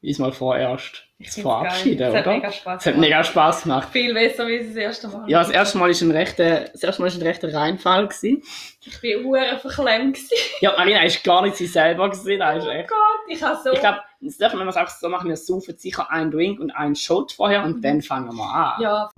uns mal vorerst geil. verabschieden, Es hat oder? Spaß Es hat mega Spaß gemacht. Viel besser als das erste Mal. Ja, das erste Mal ist ein rechter, das erste Mal ist ein rechter Reinfall gewesen. Ich war hure verklemmt. gewesen. Ja, Marina ist gar nicht sie selber gewesen, das ist Oh echt. Gott, ich habe so... Ich glaube, das dürfen wir mal sagen, so machen wir saufen sicher einen Drink und einen Shot vorher und dann fangen wir an. ja,